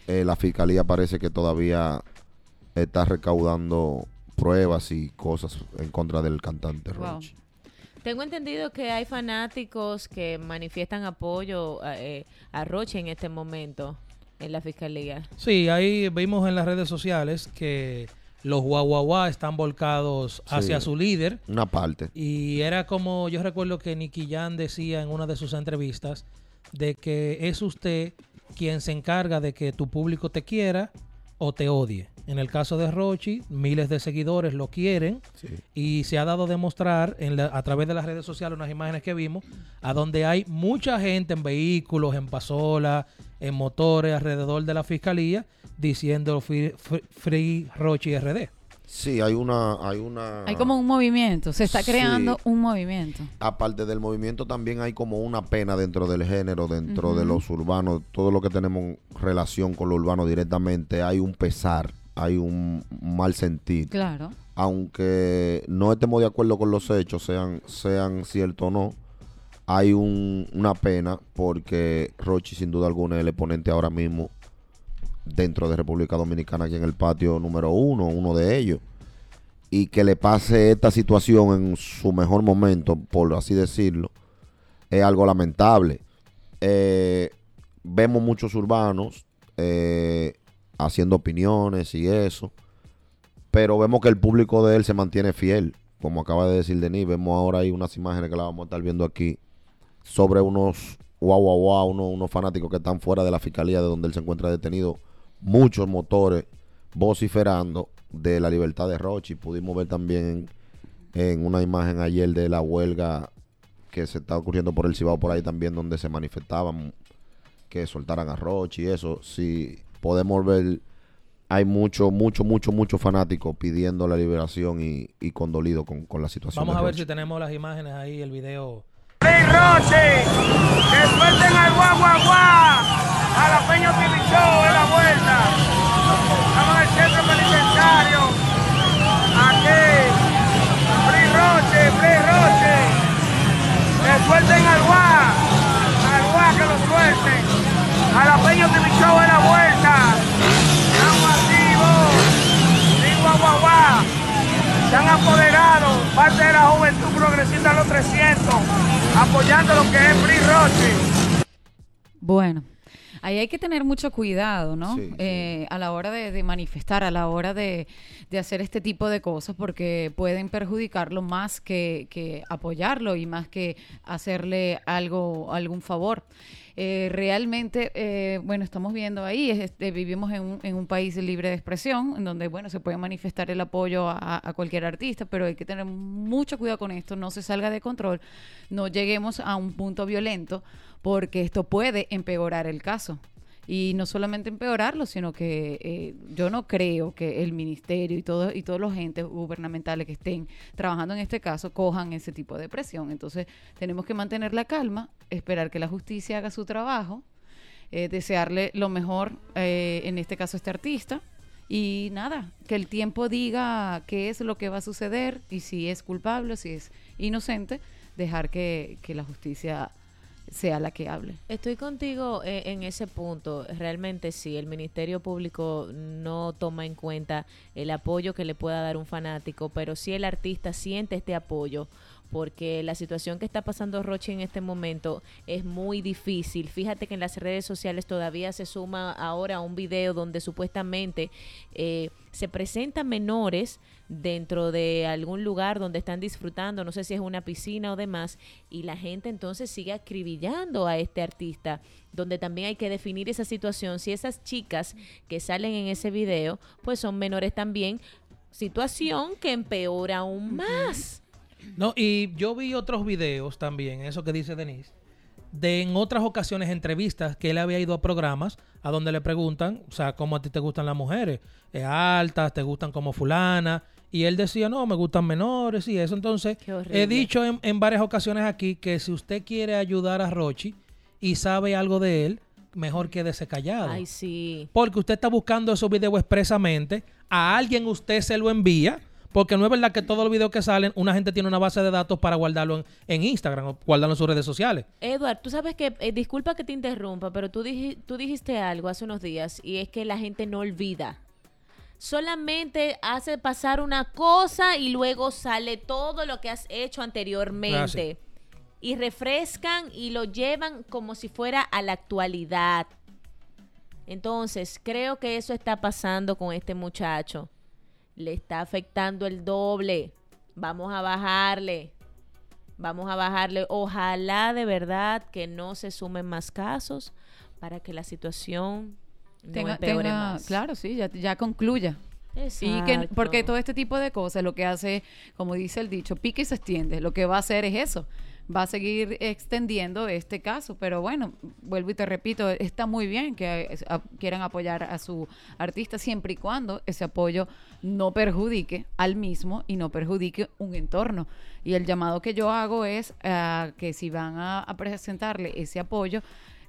eh, la fiscalía parece que todavía está recaudando pruebas y cosas en contra del cantante Wow. Rochi. Tengo entendido que hay fanáticos que manifiestan apoyo a, eh, a Roche en este momento en la fiscalía. Sí, ahí vimos en las redes sociales que los guaguaguá están volcados hacia Sí. su líder. Una parte. Y era como, yo recuerdo que Nicky Jan decía en una de sus entrevistas, de que es usted quien se encarga de que tu público te quiera o te odie. En el caso de Rochi, miles de seguidores lo quieren y se ha dado a demostrar en la- a través de las redes sociales unas imágenes que vimos, a donde hay mucha gente en vehículos, en pasola, en motores alrededor de la fiscalía, diciendo Free, Free- Free Rochi RD. Sí, hay una, hay una. Hay como un movimiento, se está Sí. creando un movimiento. aparte del movimiento también hay como una pena dentro del género, dentro de los urbanos, todo lo que tenemos relación con lo urbano directamente, hay un pesar, hay un mal sentir. Claro. Aunque no estemos de acuerdo con los hechos, sean, sean ciertos o no, hay un- una pena porque Rochi sin duda alguna es el exponente ahora mismo dentro de República Dominicana aquí en el patio número uno, uno de ellos. Y que le pase esta situación en su mejor momento, por así decirlo, es algo lamentable. Eh, vemos muchos urbanos eh, haciendo opiniones y eso, pero vemos que el público de él se mantiene fiel. Como acaba de decir Denis, vemos ahora hay unas imágenes que la vamos a estar viendo aquí sobre unos guau guau guau, unos, unos fanáticos que están fuera de la fiscalía de donde él se encuentra detenido. Muchos motores vociferando de la libertad de Rochi. Pudimos ver también en, en una imagen ayer de la huelga que se está ocurriendo por el Cibao por ahí también donde se manifestaban que soltaran a Rochi y eso. Si podemos ver, hay mucho, mucho, mucho, mucho fanáticos pidiendo la liberación y, y condolido con, con la situación. Vamos a ver si tenemos las imágenes ahí, el video. Roche, que suelten al guau guau guau, a la Peña TV Show en la vuelta. Estamos en el centro penitenciario. Aquí, Free Roche, Free Roche. Que suelten al guau, al guau que lo suelten. A la Peña TV Show en la vuelta. Guau guau guau. Se han apoderado parte de la juventud progresista de los 300, apoyando lo que es Free Roche. Bueno, ahí hay que tener mucho cuidado, ¿no? Sí, sí. Eh, a la hora de, de manifestar, a la hora de, de hacer este tipo de cosas, porque pueden perjudicarlo más que, que apoyarlo y más que hacerle algo, algún favor. Eh, realmente, eh, bueno, estamos viendo ahí, es- este, vivimos en un, en un país libre de expresión, en donde, bueno, se puede manifestar el apoyo a cualquier artista, pero hay que tener mucho cuidado con esto, no se salga de control, no lleguemos a un punto violento, porque esto puede empeorar el caso. Y no solamente empeorarlo, sino que eh, yo no creo que el ministerio y, todo, y todos los entes gubernamentales que estén trabajando en este caso cojan ese tipo de presión. Entonces tenemos que mantener la calma, esperar que la justicia haga su trabajo, eh, desearle lo mejor, eh, en este caso a este artista. Y nada, que el tiempo diga qué es lo que va a suceder y si es culpable, si es inocente, dejar que, que la justicia sea la que hable. Estoy contigo eh, en ese punto. Realmente sí, el Ministerio Público no toma en cuenta el apoyo que le pueda dar un fanático, pero sí el artista siente este apoyo porque la situación que está pasando Rochi en este momento es muy difícil. Fíjate que en las redes sociales todavía se suma ahora un video donde supuestamente eh, se presentan menores dentro de algún lugar donde están disfrutando, no sé si es una piscina o demás, y la gente entonces sigue acribillando a este artista, donde también hay que definir esa situación, si esas chicas que salen en ese video, pues son menores también, situación que empeora aún más. No, y yo vi otros videos también, eso que dice Denise, de en otras ocasiones entrevistas que él había ido a programas a donde le preguntan, o sea, cómo a ti te gustan las mujeres, eh, altas, te gustan como fulana, y él decía, no, me gustan menores y eso. Entonces, he dicho en, en varias ocasiones aquí que si usted quiere ayudar a Rochi y sabe algo de él, mejor quédese callado. Ay, sí. Porque usted está buscando esos videos expresamente, a alguien usted se lo envía, porque no es verdad que todos los videos que salen, una gente tiene una base de datos para guardarlo en, en Instagram o guardarlo en sus redes sociales. Edward, tú sabes que, eh, disculpa que te interrumpa, pero tú, dij- tú dijiste algo hace unos días y es que la gente no olvida. Solamente hace pasar una cosa y luego sale todo lo que has hecho anteriormente. Y refrescan y lo llevan como si fuera a la actualidad. Entonces, creo que eso está pasando con este muchacho. Le está afectando el doble. Vamos a bajarle. Vamos a bajarle. Ojalá de verdad que no se sumen más casos para que la situación no Tenga- empeore tenga- más. claro, sí, ya, ya concluya. Y que, Exacto. porque todo este tipo de cosas lo que hace, como dice el dicho, pique y se extiende. Lo que va a hacer es eso. Va a seguir extendiendo este caso. Pero bueno, vuelvo y te repito, está muy bien que a- quieran apoyar a su artista siempre y cuando ese apoyo no perjudique al mismo y no perjudique un entorno. Y el llamado que yo hago es ah, que si van a presentarle ese apoyo,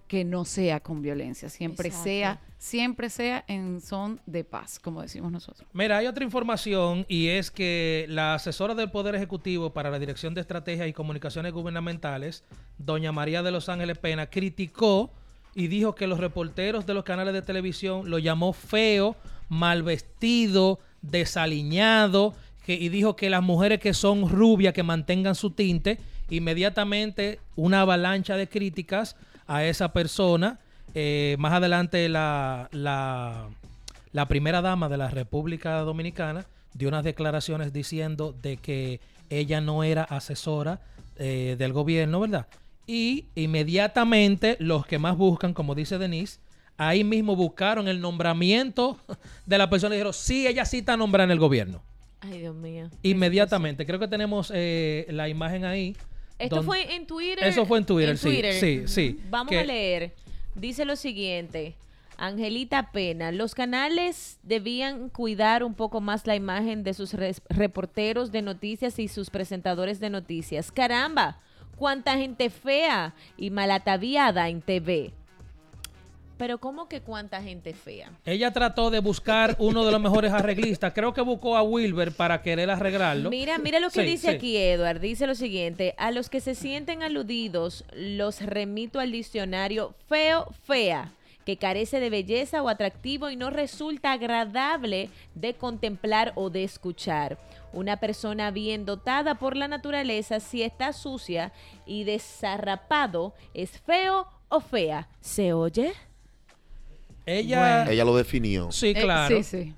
que no sea con violencia, siempre Exacto. sea, siempre sea en son de paz, como decimos nosotros. Mira, hay otra información y es que la asesora del Poder Ejecutivo para la Dirección de Estrategia y Comunicaciones Gubernamentales, doña María de Los Ángeles Pena, criticó y dijo que los reporteros de los canales de televisión lo llamó feo, mal vestido, desaliñado, que, y dijo que las mujeres que son rubias, que mantengan su tinte, inmediatamente una avalancha de críticas a esa persona. Eh, más adelante la, la, la primera dama de la República Dominicana dio unas declaraciones diciendo de que ella no era asesora eh, del gobierno, ¿verdad? Y inmediatamente los que más buscan, como dice Denise, ahí mismo buscaron el nombramiento de la persona y dijeron, sí, ella sí está nombrada en el gobierno. Ay, Dios mío. Inmediatamente. Creo que tenemos eh, la imagen ahí. Esto fue en Twitter. Eso fue en Twitter, sí, sí, sí. Vamos Que- a leer. Dice lo siguiente. Angelita Pena, los canales debían cuidar un poco más la imagen de sus reporteros de noticias y sus presentadores de noticias. Caramba, cuánta gente fea y malataviada en TV. Pero ¿cómo que cuánta gente fea? Ella trató de buscar uno de los mejores arreglistas. Creo que buscó a Wilber para querer arreglarlo. Mira, mira lo que Sí, dice sí. aquí Edward. Dice lo siguiente: a los que se sienten aludidos, los remito al diccionario feo, fea, que carece de belleza o atractivo y no resulta agradable de contemplar o de escuchar. Una persona bien dotada por la naturaleza, si está sucia y desarrapado, es feo o fea. ¿Se oye? Ella, Ella lo definió. sí, Eh, claro. sí, sí.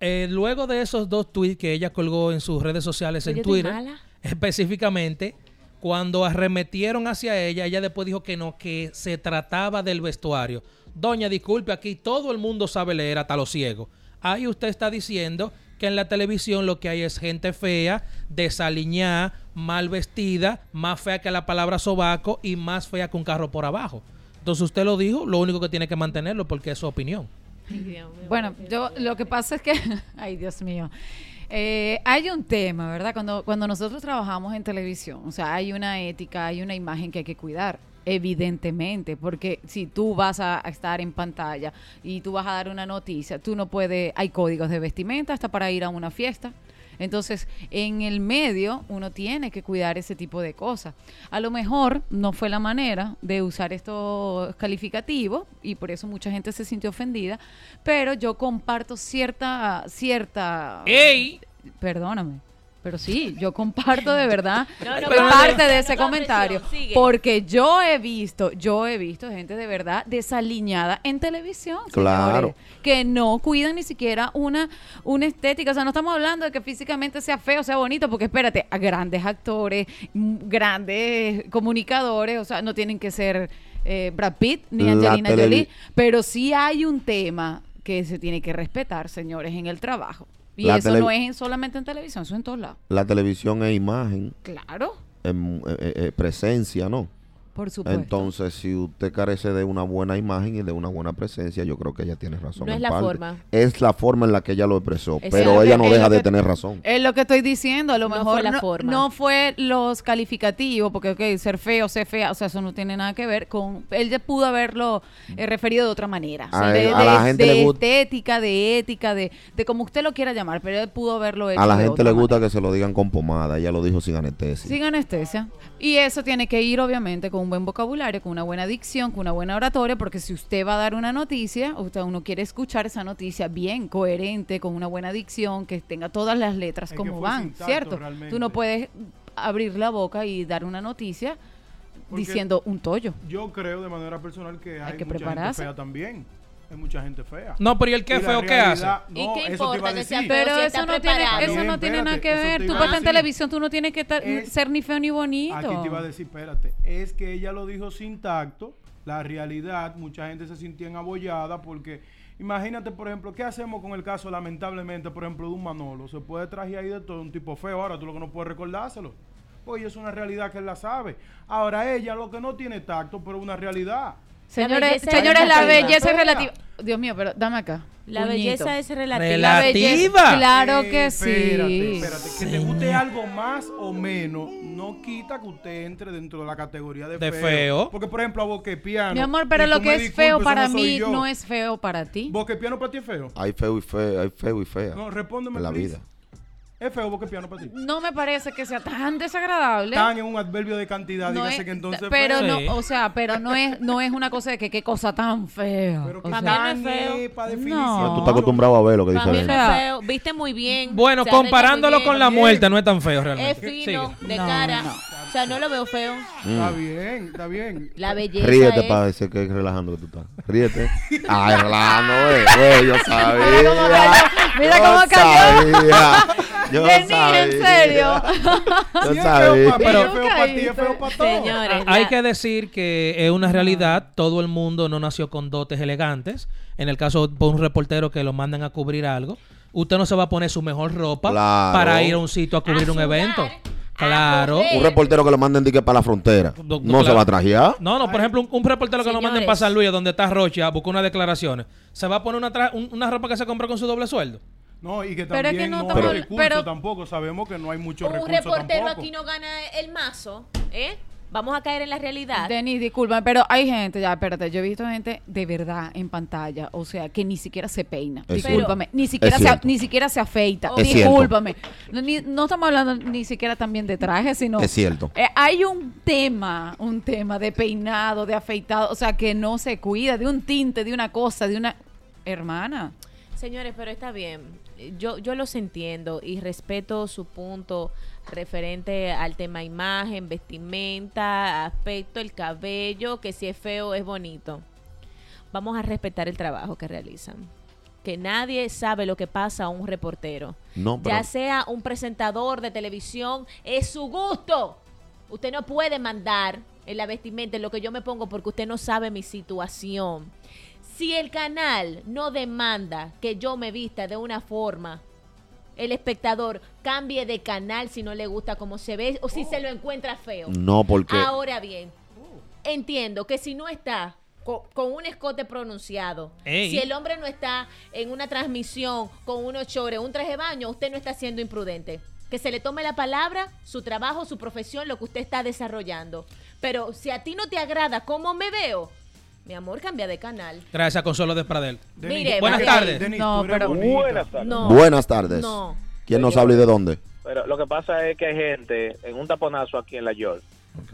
Eh, luego de esos dos tweets que ella colgó en sus redes sociales en Twitter, específicamente, cuando arremetieron hacia ella, ella después dijo que no, que se trataba del vestuario. Doña, disculpe, aquí todo el mundo sabe leer, hasta los ciegos. Ahí usted está diciendo que en la televisión lo que hay es gente fea, desaliñada, mal vestida, más fea que la palabra sobaco y más fea que un carro por abajo. Entonces usted lo dijo, lo único que tiene que mantenerlo porque es su opinión. Bueno, yo lo que pasa es que, ay Dios mío, eh, hay un tema, ¿verdad? Cuando, cuando nosotros trabajamos en televisión, o sea, hay una ética, hay una imagen que hay que cuidar, evidentemente, porque si tú vas a, a estar en pantalla y tú vas a dar una noticia, tú no puedes, hay códigos de vestimenta hasta para ir a una fiesta. Entonces, en el medio, uno tiene que cuidar ese tipo de cosas. A lo mejor no fue la manera de usar estos calificativos y por eso mucha gente se sintió ofendida, pero yo comparto cierta, cierta... ¡Ey! Perdóname. Pero sí, yo comparto de verdad No, no, parte de ese no comentario. Porque yo he visto, yo he visto gente de verdad desaliñada en televisión. Claro. señores, que no cuidan ni siquiera una, una estética. O sea, no estamos hablando de que físicamente sea feo, sea bonito, porque espérate, a grandes actores, grandes comunicadores, o sea, no tienen que ser eh, Brad Pitt ni Angelina Jolie, pero sí hay un tema que se tiene que respetar, señores, en el trabajo. Y La eso no es en- solamente en televisión, eso es en todos lados. La televisión es imagen, Claro, eh, eh, eh, presencia, ¿no? Por supuesto. Entonces, si usted carece de una buena imagen y de una buena presencia, yo creo que ella tiene razón. No es la parte. forma. Es la forma en la que ella lo expresó, pero ella no deja de que- tener razón. Es lo que estoy diciendo, a lo No mejor fue la no, forma. no fue los calificativos, porque ok, ser feo, ser fea, o sea, eso no tiene nada que ver con, él ya pudo haberlo eh, referido de otra manera, o sea, A de, a la de- gente de le gust- estética, de ética, de, de como usted lo quiera llamar, pero él pudo haberlo hecho A la de gente otra le manera. gusta que se lo digan con pomada, ella lo dijo sin anestesia. Sin anestesia. Y eso tiene que ir, obviamente, con un buen vocabulario, con una buena dicción, con una buena oratoria, porque si usted va a dar una noticia, usted uno quiere escuchar esa noticia bien, coherente, con una buena dicción, que tenga todas las letras Es como van, ¿cierto? realmente. Tú no puedes abrir la boca y dar una noticia Porque diciendo un tollo. Yo creo de manera personal que hay, que mucha prepararse. gente fea también. Hay mucha gente fea. No, pero ¿y el qué feo qué ¿Y no, qué eso te importa que sea decir. feo? Pero si eso está no, tiene, eso no tiene nada que ver. Tú iba a estás en televisión, tú no tienes que estar- Es- ser ni feo ni bonito. Aquí te iba a decir, espérate, es que ella lo dijo sin tacto, la realidad, mucha gente se sentía abollada porque imagínate, por ejemplo, ¿qué hacemos con el caso, lamentablemente, por ejemplo, de un Manolo? Se puede traer ahí de todo, un tipo feo, ahora tú lo que no puedes recordárselo. Oye, es una realidad que él la sabe. Ahora ella lo que no tiene tacto, pero es una realidad. Señores, señores, la belleza es relativa. Dios mío, pero dame acá. La puñito. belleza es relativa. La belleza- ¿Relativa? Claro Eh, que Espérate, sí. espérate. Que te guste algo más o menos no quita que usted entre dentro de la categoría de, De feo. Porque, por ejemplo, a Boquepiano. Mi amor, pero lo que es feo para no mí yo. no es feo para ti. ¿Boquepiano para ti es feo? Hay feo y fea, hay feo y fea No, respóndeme. en la please. vida. ¿Es feo Boquepiano para ti? No me parece que sea tan desagradable. Tan en un adverbio de cantidad, No dígase es- que entonces. pero feo. Sí. no, o sea, pero no es, no es una cosa de que qué cosa tan fea. Pero que O sea, tan no es feo. es para No. Tú estás acostumbrado a ver lo que dice no es feo. Viste muy bien. Bueno, comparándolo con la muerte, no es tan feo Es realmente. fino, Sigue. de No, cara. no. O sea, no lo veo feo. Está bien, está bien. La belleza Ríete es... para decir que es relajando que tú estás. Ríete. Ay, relajando, eh. Güey, yo sabía. Mira cómo cayó, mira Yo cómo cayó. Yo sabía. en serio. Yo sabía. Pero- es feo para ti, es feo para todos. Señores, Hay la- que decir que es una realidad, todo el mundo no nació con dotes elegantes. En el caso de un reportero que lo mandan a cubrir algo, usted no se va a poner su mejor ropa Claro. para ir a un sitio a cubrir A un evento. Claro. Un reportero que lo manden dique para la frontera. Do- No se va a trajear. No, no, por ejemplo, un, un reportero que lo manden para San Luis, donde está Rocha, busca unas declaraciones. ¿Se va a poner una, tra- un- una ropa que se compró con su doble sueldo? No, y que Pero es que también no no, estamos- hay recursos pero- tampoco. Sabemos que no hay muchos un recursos reportero tampoco. aquí no gana el mazo, ¿eh? Vamos a caer en la realidad. Denis, disculpa, pero hay gente, ya, espérate, yo he visto gente de verdad en pantalla, o sea, que ni siquiera se peina. Es discúlpame, ni siquiera se, ni siquiera se afeita. Es discúlpame. No, ni- no estamos hablando ni siquiera también de traje, sino Es cierto. Eh, hay un tema, un tema de peinado, de afeitado, o sea, que no se cuida, de un tinte, de una cosa, de una hermana. Señores, pero está bien. Yo, yo los entiendo y respeto su punto referente al tema imagen, vestimenta, aspecto, el cabello, que si es feo es bonito. Vamos a respetar el trabajo que realizan. Que nadie sabe lo que pasa a un reportero. No, pero Ya sea un presentador de televisión, es su gusto. Usted no puede mandar en la vestimenta en lo que yo me pongo porque usted no sabe mi situación. Si el canal no demanda que yo me vista de una forma, el espectador cambie de canal si no le gusta cómo se ve o si se lo encuentra feo. no porque Ahora bien, entiendo que si no está co- con, un escote pronunciado, Ey. si el hombre no está en una transmisión con unos chores, un traje de baño, usted no está siendo imprudente. Que se le tome la palabra, su trabajo, su profesión, lo que usted está desarrollando. Pero si a ti no te agrada cómo me veo, mi amor, cambia de canal. Gracias a Consuelo de Pradel. Denis, Mire, Buenas tardes. Denis, No, pero-. Buenas tardes. No. Buenas tardes. No. ¿Quién no sabe y de dónde? Pero lo que pasa es que hay gente en un taponazo aquí en la York.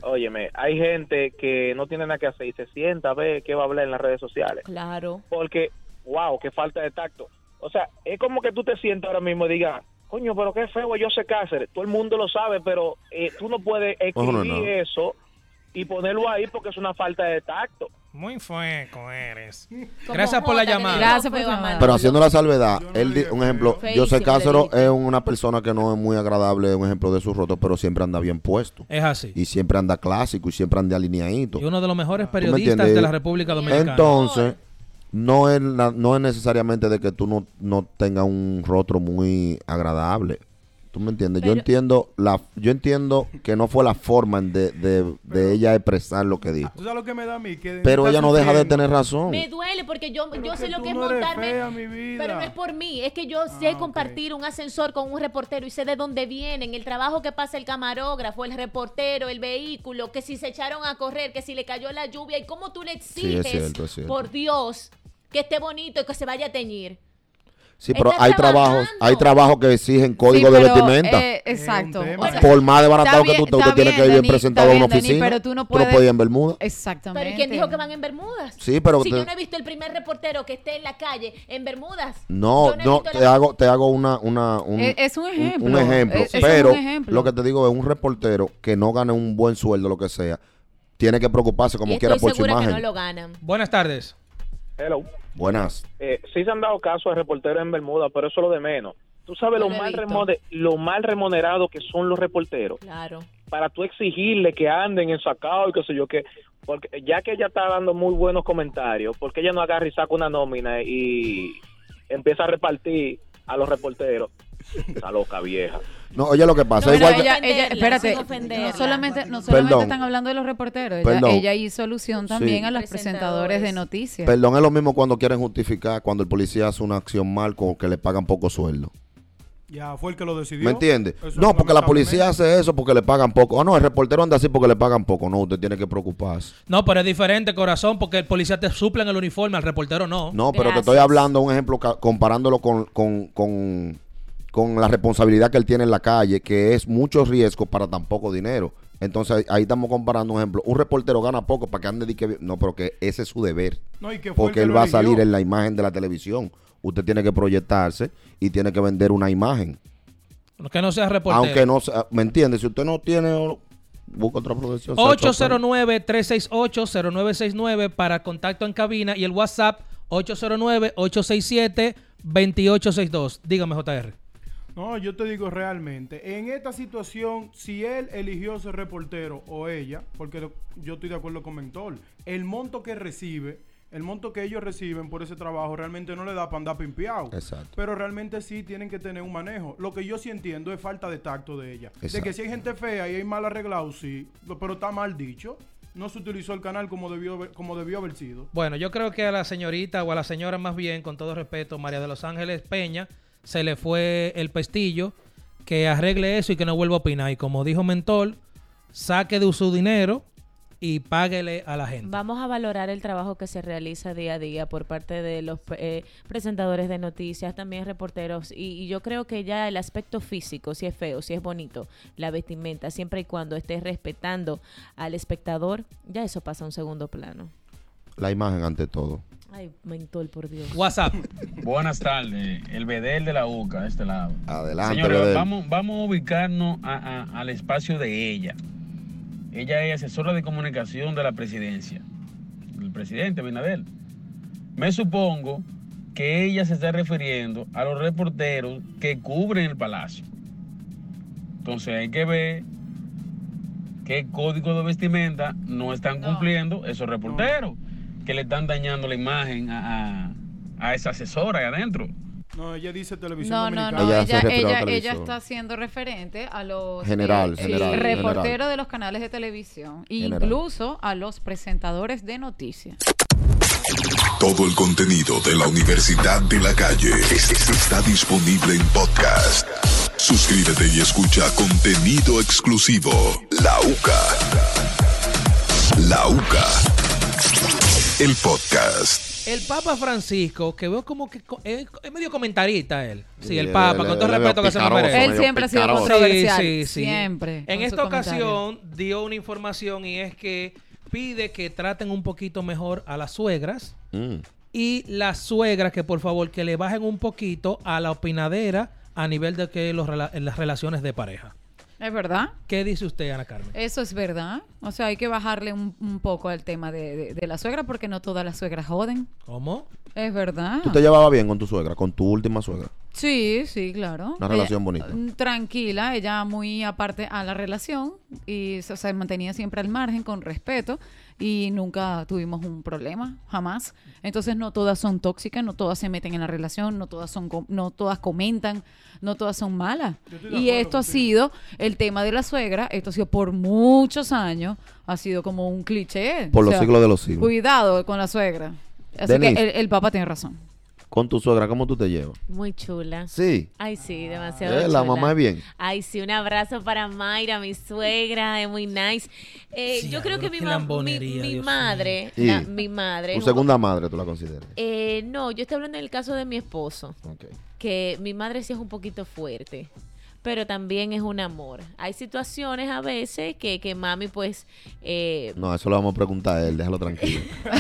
Óyeme, hay gente que no tiene nada que hacer y se sienta a ver qué va a hablar en las redes sociales. Claro. Porque, wow, qué falta de tacto. O sea, es como que tú te sientas ahora mismo y digas, coño, pero qué feo yo sé Cáceres. Todo el mundo lo sabe, pero eh, tú no puedes No, no, escribir no. eso y ponerlo ahí porque es una falta de tacto. Muy fueco eres. Gracias por la llamada. Gracias por feo a llamar. Manuel. Pero haciendo la salvedad, él di- un ejemplo, José Cáceres es una persona que no es muy agradable, un ejemplo de su roto, pero siempre anda bien puesto. Es así. Y siempre anda clásico y siempre anda alineadito. Y uno de los mejores ¿Tú me periodistas de la República Dominicana. Entonces, no es, la- no es necesariamente de que tú no, no tengas un rostro muy agradable. ¿Tú me entiendes? yo entiendo la yo entiendo que no fue la forma de, de- de ella expresar lo que dijo. ¿Tú sabes lo que me da a mí? Que Pero ella no deja de tener razón. Me duele porque yo, yo que sé lo que es no montarme. fea, mi vida. Pero no es por mí, es que yo sé compartir un ascensor con un reportero y sé de dónde vienen, el trabajo que pasa el camarógrafo, el reportero, el vehículo, que si se echaron a correr, que si le cayó la lluvia y cómo tú le Sí, exiges, es cierto, es cierto. por Dios, que esté bonito y que se vaya a teñir. Sí, pero hay trabajos, hay trabajos que exigen código Sí, de pero, vestimenta. eh, exacto. Un. O sea, Por más desbaratado está que tú bien- estés, usted tiene que bien, ir Denis, presentado a está una bien, Denis, oficina. pero tú no Tú no puedes- ir en Bermuda. Exactamente. Pero ¿y quién dijo que van en Bermudas? Sí, pero Si te- yo no he visto el primer reportero que esté en la calle en Bermudas. No, no, te la- hago, te hago una, una, un, Es- es un ejemplo. un ejemplo. Es- es un pero ejemplo. lo que te digo es un reportero que no gane un buen sueldo, lo que sea, tiene que preocuparse como y quiera por su segura que imagen. no lo ganan. Buenas tardes. Hello. Buenas. Eh, sí se han dado casos de reporteros en Bermuda, pero eso es lo de menos. Tú sabes lo mal, lo mal remunerados que son los reporteros. Claro. para tú exigirle que anden en sacado y qué sé yo qué. Porque ya que ella está dando muy buenos comentarios, porque ella no agarra y saca una nómina y empieza a repartir a los reporteros? Está loca vieja. No, oye lo que pasa, No, igual pero que- ella- Ella, espérate, no solamente, no solamente Perdón. están hablando de los reporteros, ella, ella hizo alusión también Sí. a los presentadores de noticias. Perdón, es lo mismo cuando quieren justificar cuando el policía hace una acción mal con que le pagan poco sueldo. Ya fue el que lo decidió. ¿Me entiende? Eso No, porque la policía hace eso porque le pagan poco. Ah, no, el reportero anda así porque le pagan poco. No, usted tiene que preocuparse. No, pero es diferente, corazón, porque el policía te suple en el uniforme, al reportero no. No, pero te estoy hablando un ejemplo comparándolo con, con, con, con la responsabilidad que él tiene en la calle, que es mucho riesgo para tan poco dinero. Entonces ahí- estamos comparando un ejemplo. Un reportero gana poco para que ande de que... No, pero que ese es su deber. No, y porque que él va a salir en la imagen de la televisión. Usted tiene que proyectarse y tiene que vender una imagen. Que no seas reportero. Aunque no sea... ¿Me entiende? Si usted no tiene... Busca otra profesión. sea chofer. 809-368-0969 para contacto en cabina y el WhatsApp 809-867-2862. Dígame, JR. No, yo te digo realmente, en esta situación, si él eligió ser reportero o ella, porque lo- yo estoy de acuerdo con Mentor, el monto que recibe, el monto que ellos reciben por ese trabajo realmente no le da para andar pimpeado. Exacto. Pero realmente sí tienen que tener un manejo. Lo que yo sí entiendo es falta de tacto de ella. De Exacto. que si hay gente fea y hay mal arreglado, sí, pero está mal dicho. No se utilizó el canal como debió, haber- como debió haber sido. Bueno, yo creo que a la señorita o a la señora más bien, con todo respeto, María de los Ángeles Peña, se le fue el pestillo, que arregle eso y que no vuelva a opinar. Y como dijo Mentor, saque de su dinero y páguele a la gente. Vamos a valorar el trabajo que se realiza día a día por parte de los eh, presentadores de noticias, también reporteros. Y, y yo creo que ya el aspecto físico, si es feo, si es bonito, la vestimenta, siempre y cuando esté respetando al espectador, ya eso pasa a un segundo plano. La imagen ante todo. Ay, mentol, por Dios. WhatsApp. Buenas tardes, el Bedel de la UCA, de este lado. Adelante, Señores, Bedel. vamos, vamos a ubicarnos a- a- al espacio de ella. Ella es asesora de comunicación de la presidencia, del presidente Abinader. Me supongo que ella se está refiriendo a los reporteros que cubren el palacio. Entonces hay que ver qué código de vestimenta no están cumpliendo esos reporteros que le están dañando la imagen a, a- a esa asesora ahí adentro. No, ella dice televisión No, no, dominicana. no. Ella está haciendo referente a los General, eh, general, sí, reporteros general. de los canales de televisión, incluso a los presentadores de noticias. Todo el contenido de la Universidad de la Calle es- es- está disponible en podcast. Suscríbete y escucha contenido exclusivo. La UCA. La UCA. El podcast. El Papa Francisco, que veo como que es, medio comentarista él. Sí, el Papa, con todo el es respeto que se nos merece. Él siempre ha sido controversial. Sí, sí, sí. Siempre. En esta ocasión dio una información y es que pide que traten un poquito mejor a las suegras Mm. y las suegras que por favor que le bajen un poquito a la opinadera a nivel de que los las relaciones de pareja. Es verdad. ¿Qué dice usted, Ana Carmen? Eso es verdad. O sea, hay que bajarle un, un poco al tema de, de- de la suegra porque no todas las suegras joden. ¿Cómo? Es verdad. ¿Tú te llevabas bien con tu suegra, con tu última suegra? Sí, sí, claro. Una relación bonita. mm, Tranquila, ella muy aparte a la relación y se, se mantenía siempre al margen con respeto y nunca tuvimos un problema, jamás. Entonces no todas son tóxicas, no todas se meten en la relación, no todas son com- no todas comentan, no todas son malas. Y esto ha sido el tema de la suegra, esto ha sido por muchos años, ha sido como un cliché. Por los siglos de los siglos. Cuidado con la suegra. Así Denise. que el, el papá tiene razón. Con tu suegra, ¿cómo tú te llevas? Muy chula. Sí. Ay, sí, demasiado Eh, la chula. mamá es bien. Ay, sí, un abrazo para Mayra, mi suegra, es muy nice. Eh, Sí, yo creo que mi, ma- mi, madre, la- mi madre... Tu segunda madre, tú la consideras. Eh, no, yo estoy hablando del caso de mi esposo, Ok. que mi madre sí es un poquito fuerte, pero también es un amor. Hay situaciones a veces que, que mami pues... eh, No, eso lo vamos a preguntar a él, déjalo tranquilo.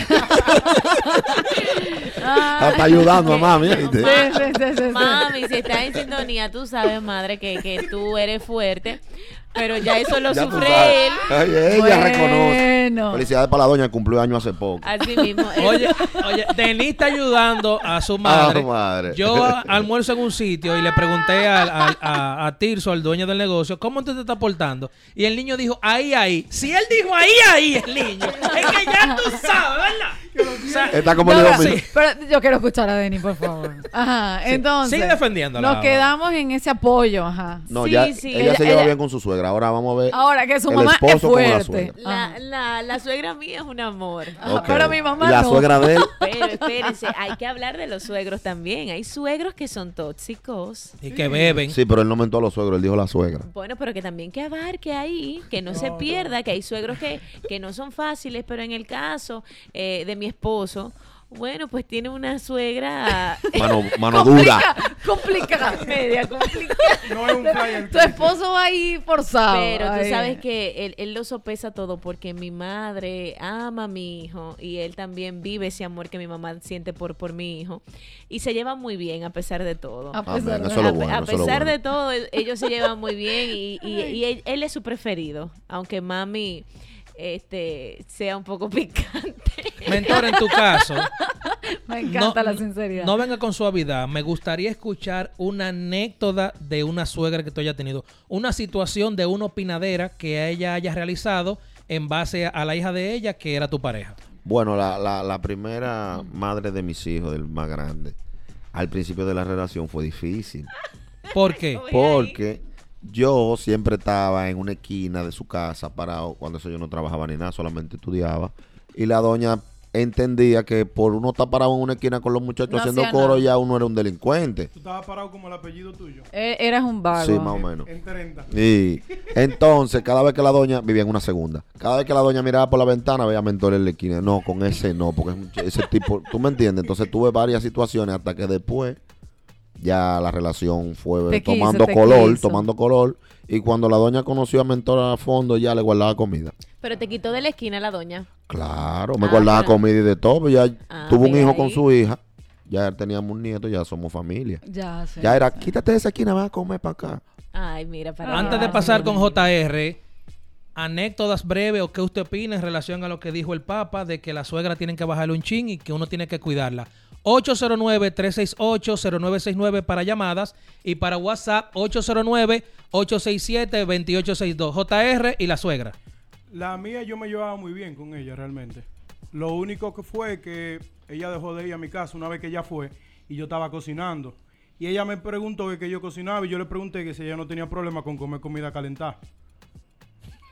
Ah, Está ayudando a mami. No. Sí, sí, sí, sí, sí. Mami, si estás en sintonía, tú sabes, madre, que, que tú eres fuerte. Pero ya eso lo Ya sufre él. Ay, ella reconoce. Bueno. Felicidades para la doña que cumplió años hace poco. Así mismo. Oye, oye, Denis está ayudando a su madre. Ah, madre. Yo almuerzo en un sitio y le pregunté al- al- a, a Tirso, al dueño del negocio, ¿cómo tú te estás portando? Y el niño dijo, ahí, ahí. Si él dijo ahí, ahí, el niño. Es que ya tú sabes, ¿verdad? O sea, Está como No, el no, mío. Pero yo quiero escuchar a Denny, por favor. Ajá, entonces. sigue defendiéndola Nos quedamos en ese apoyo, ajá. No, Sí, ya, sí. ella, Ella- se lleva ella- bien con su suegra. Ahora vamos a ver. Ahora que su el mamá es esposo con la fuerte. suegra. la, la, la suegra mía es un amor. Ajá, Ok. Pero mi mamá la no. suegra de él. Pero espérense, hay que hablar de los suegros también. Hay suegros que son tóxicos. y que beben. Sí, pero él no mentó a los suegros, él dijo la suegra. Bueno, pero que también que abarque ahí, que no, se pierda, que hay suegros que, que no son fáciles, pero en el caso eh, de mi esposo, bueno, pues tiene una suegra Mano, mano dura. Complicada. media complicada. No es un flyer. Tu esposo va ahí forzado. Pero tú ahí. sabes que él, él lo sopesa todo porque mi madre ama a mi hijo y él también vive ese amor que mi mamá siente por, por mi hijo. Y se llevan muy bien a pesar de todo. A Amén, pesar de- a, bueno. pesar bueno. de todo, ellos se llevan muy bien y, y- y él, él es su preferido, aunque mami este sea un poco picante. Mentor, en tu caso, Me encanta no- la sinceridad. no venga con suavidad. Me gustaría escuchar una anécdota de una suegra que tú hayas tenido. Una situación de una opinadera que ella haya realizado en base a la hija de ella, que era tu pareja. Bueno, la, la, la primera madre de mis hijos, del más grande, al principio de la relación fue difícil. ¿Por qué? Porque yo siempre estaba en una esquina de su casa parado, cuando eso yo no trabajaba ni nada, solamente estudiaba. Y la doña entendía que por uno estar parado en una esquina con los muchachos No haciendo coro, nada. ya uno era un delincuente. Tú estabas parado como el apellido tuyo. Eh, Eras un vago. Sí, más o menos. En 30. Y entonces, cada vez que la doña vivía en una segunda, cada vez que la doña miraba por la ventana, veía a Mentor en la esquina. No, con ese no, porque ese tipo, tú me entiendes. Entonces tuve varias situaciones hasta que después ya la relación fue Te tomando color, quiso. tomando color. Y cuando la doña conoció a Mentor a fondo, ya le guardaba comida. Pero te quitó de la esquina la doña. Claro, me Ah, guardaba comida y de todo. pues Ya Ah, tuvo un hijo con su hija. Ya teníamos un nieto, ya somos familia. Ya, sí. Ya era, quítate de esa esquina, vas a comer para acá. Ay, mira, para Antes de pasar con JR, anécdotas breves o qué usted opina en relación a lo que dijo el Papa de que la suegra tienen que bajarle un chin y que uno tiene que cuidarla. 809-368-0969 para llamadas y para WhatsApp 809-867-2862. JR y la suegra. La mía yo me llevaba muy bien con ella realmente. Lo único que fue que ella dejó de ir a mi casa una vez que ella fue y yo estaba cocinando. Y ella me preguntó que, que yo cocinaba y yo le pregunté que si ella no tenía problema con comer comida calentada.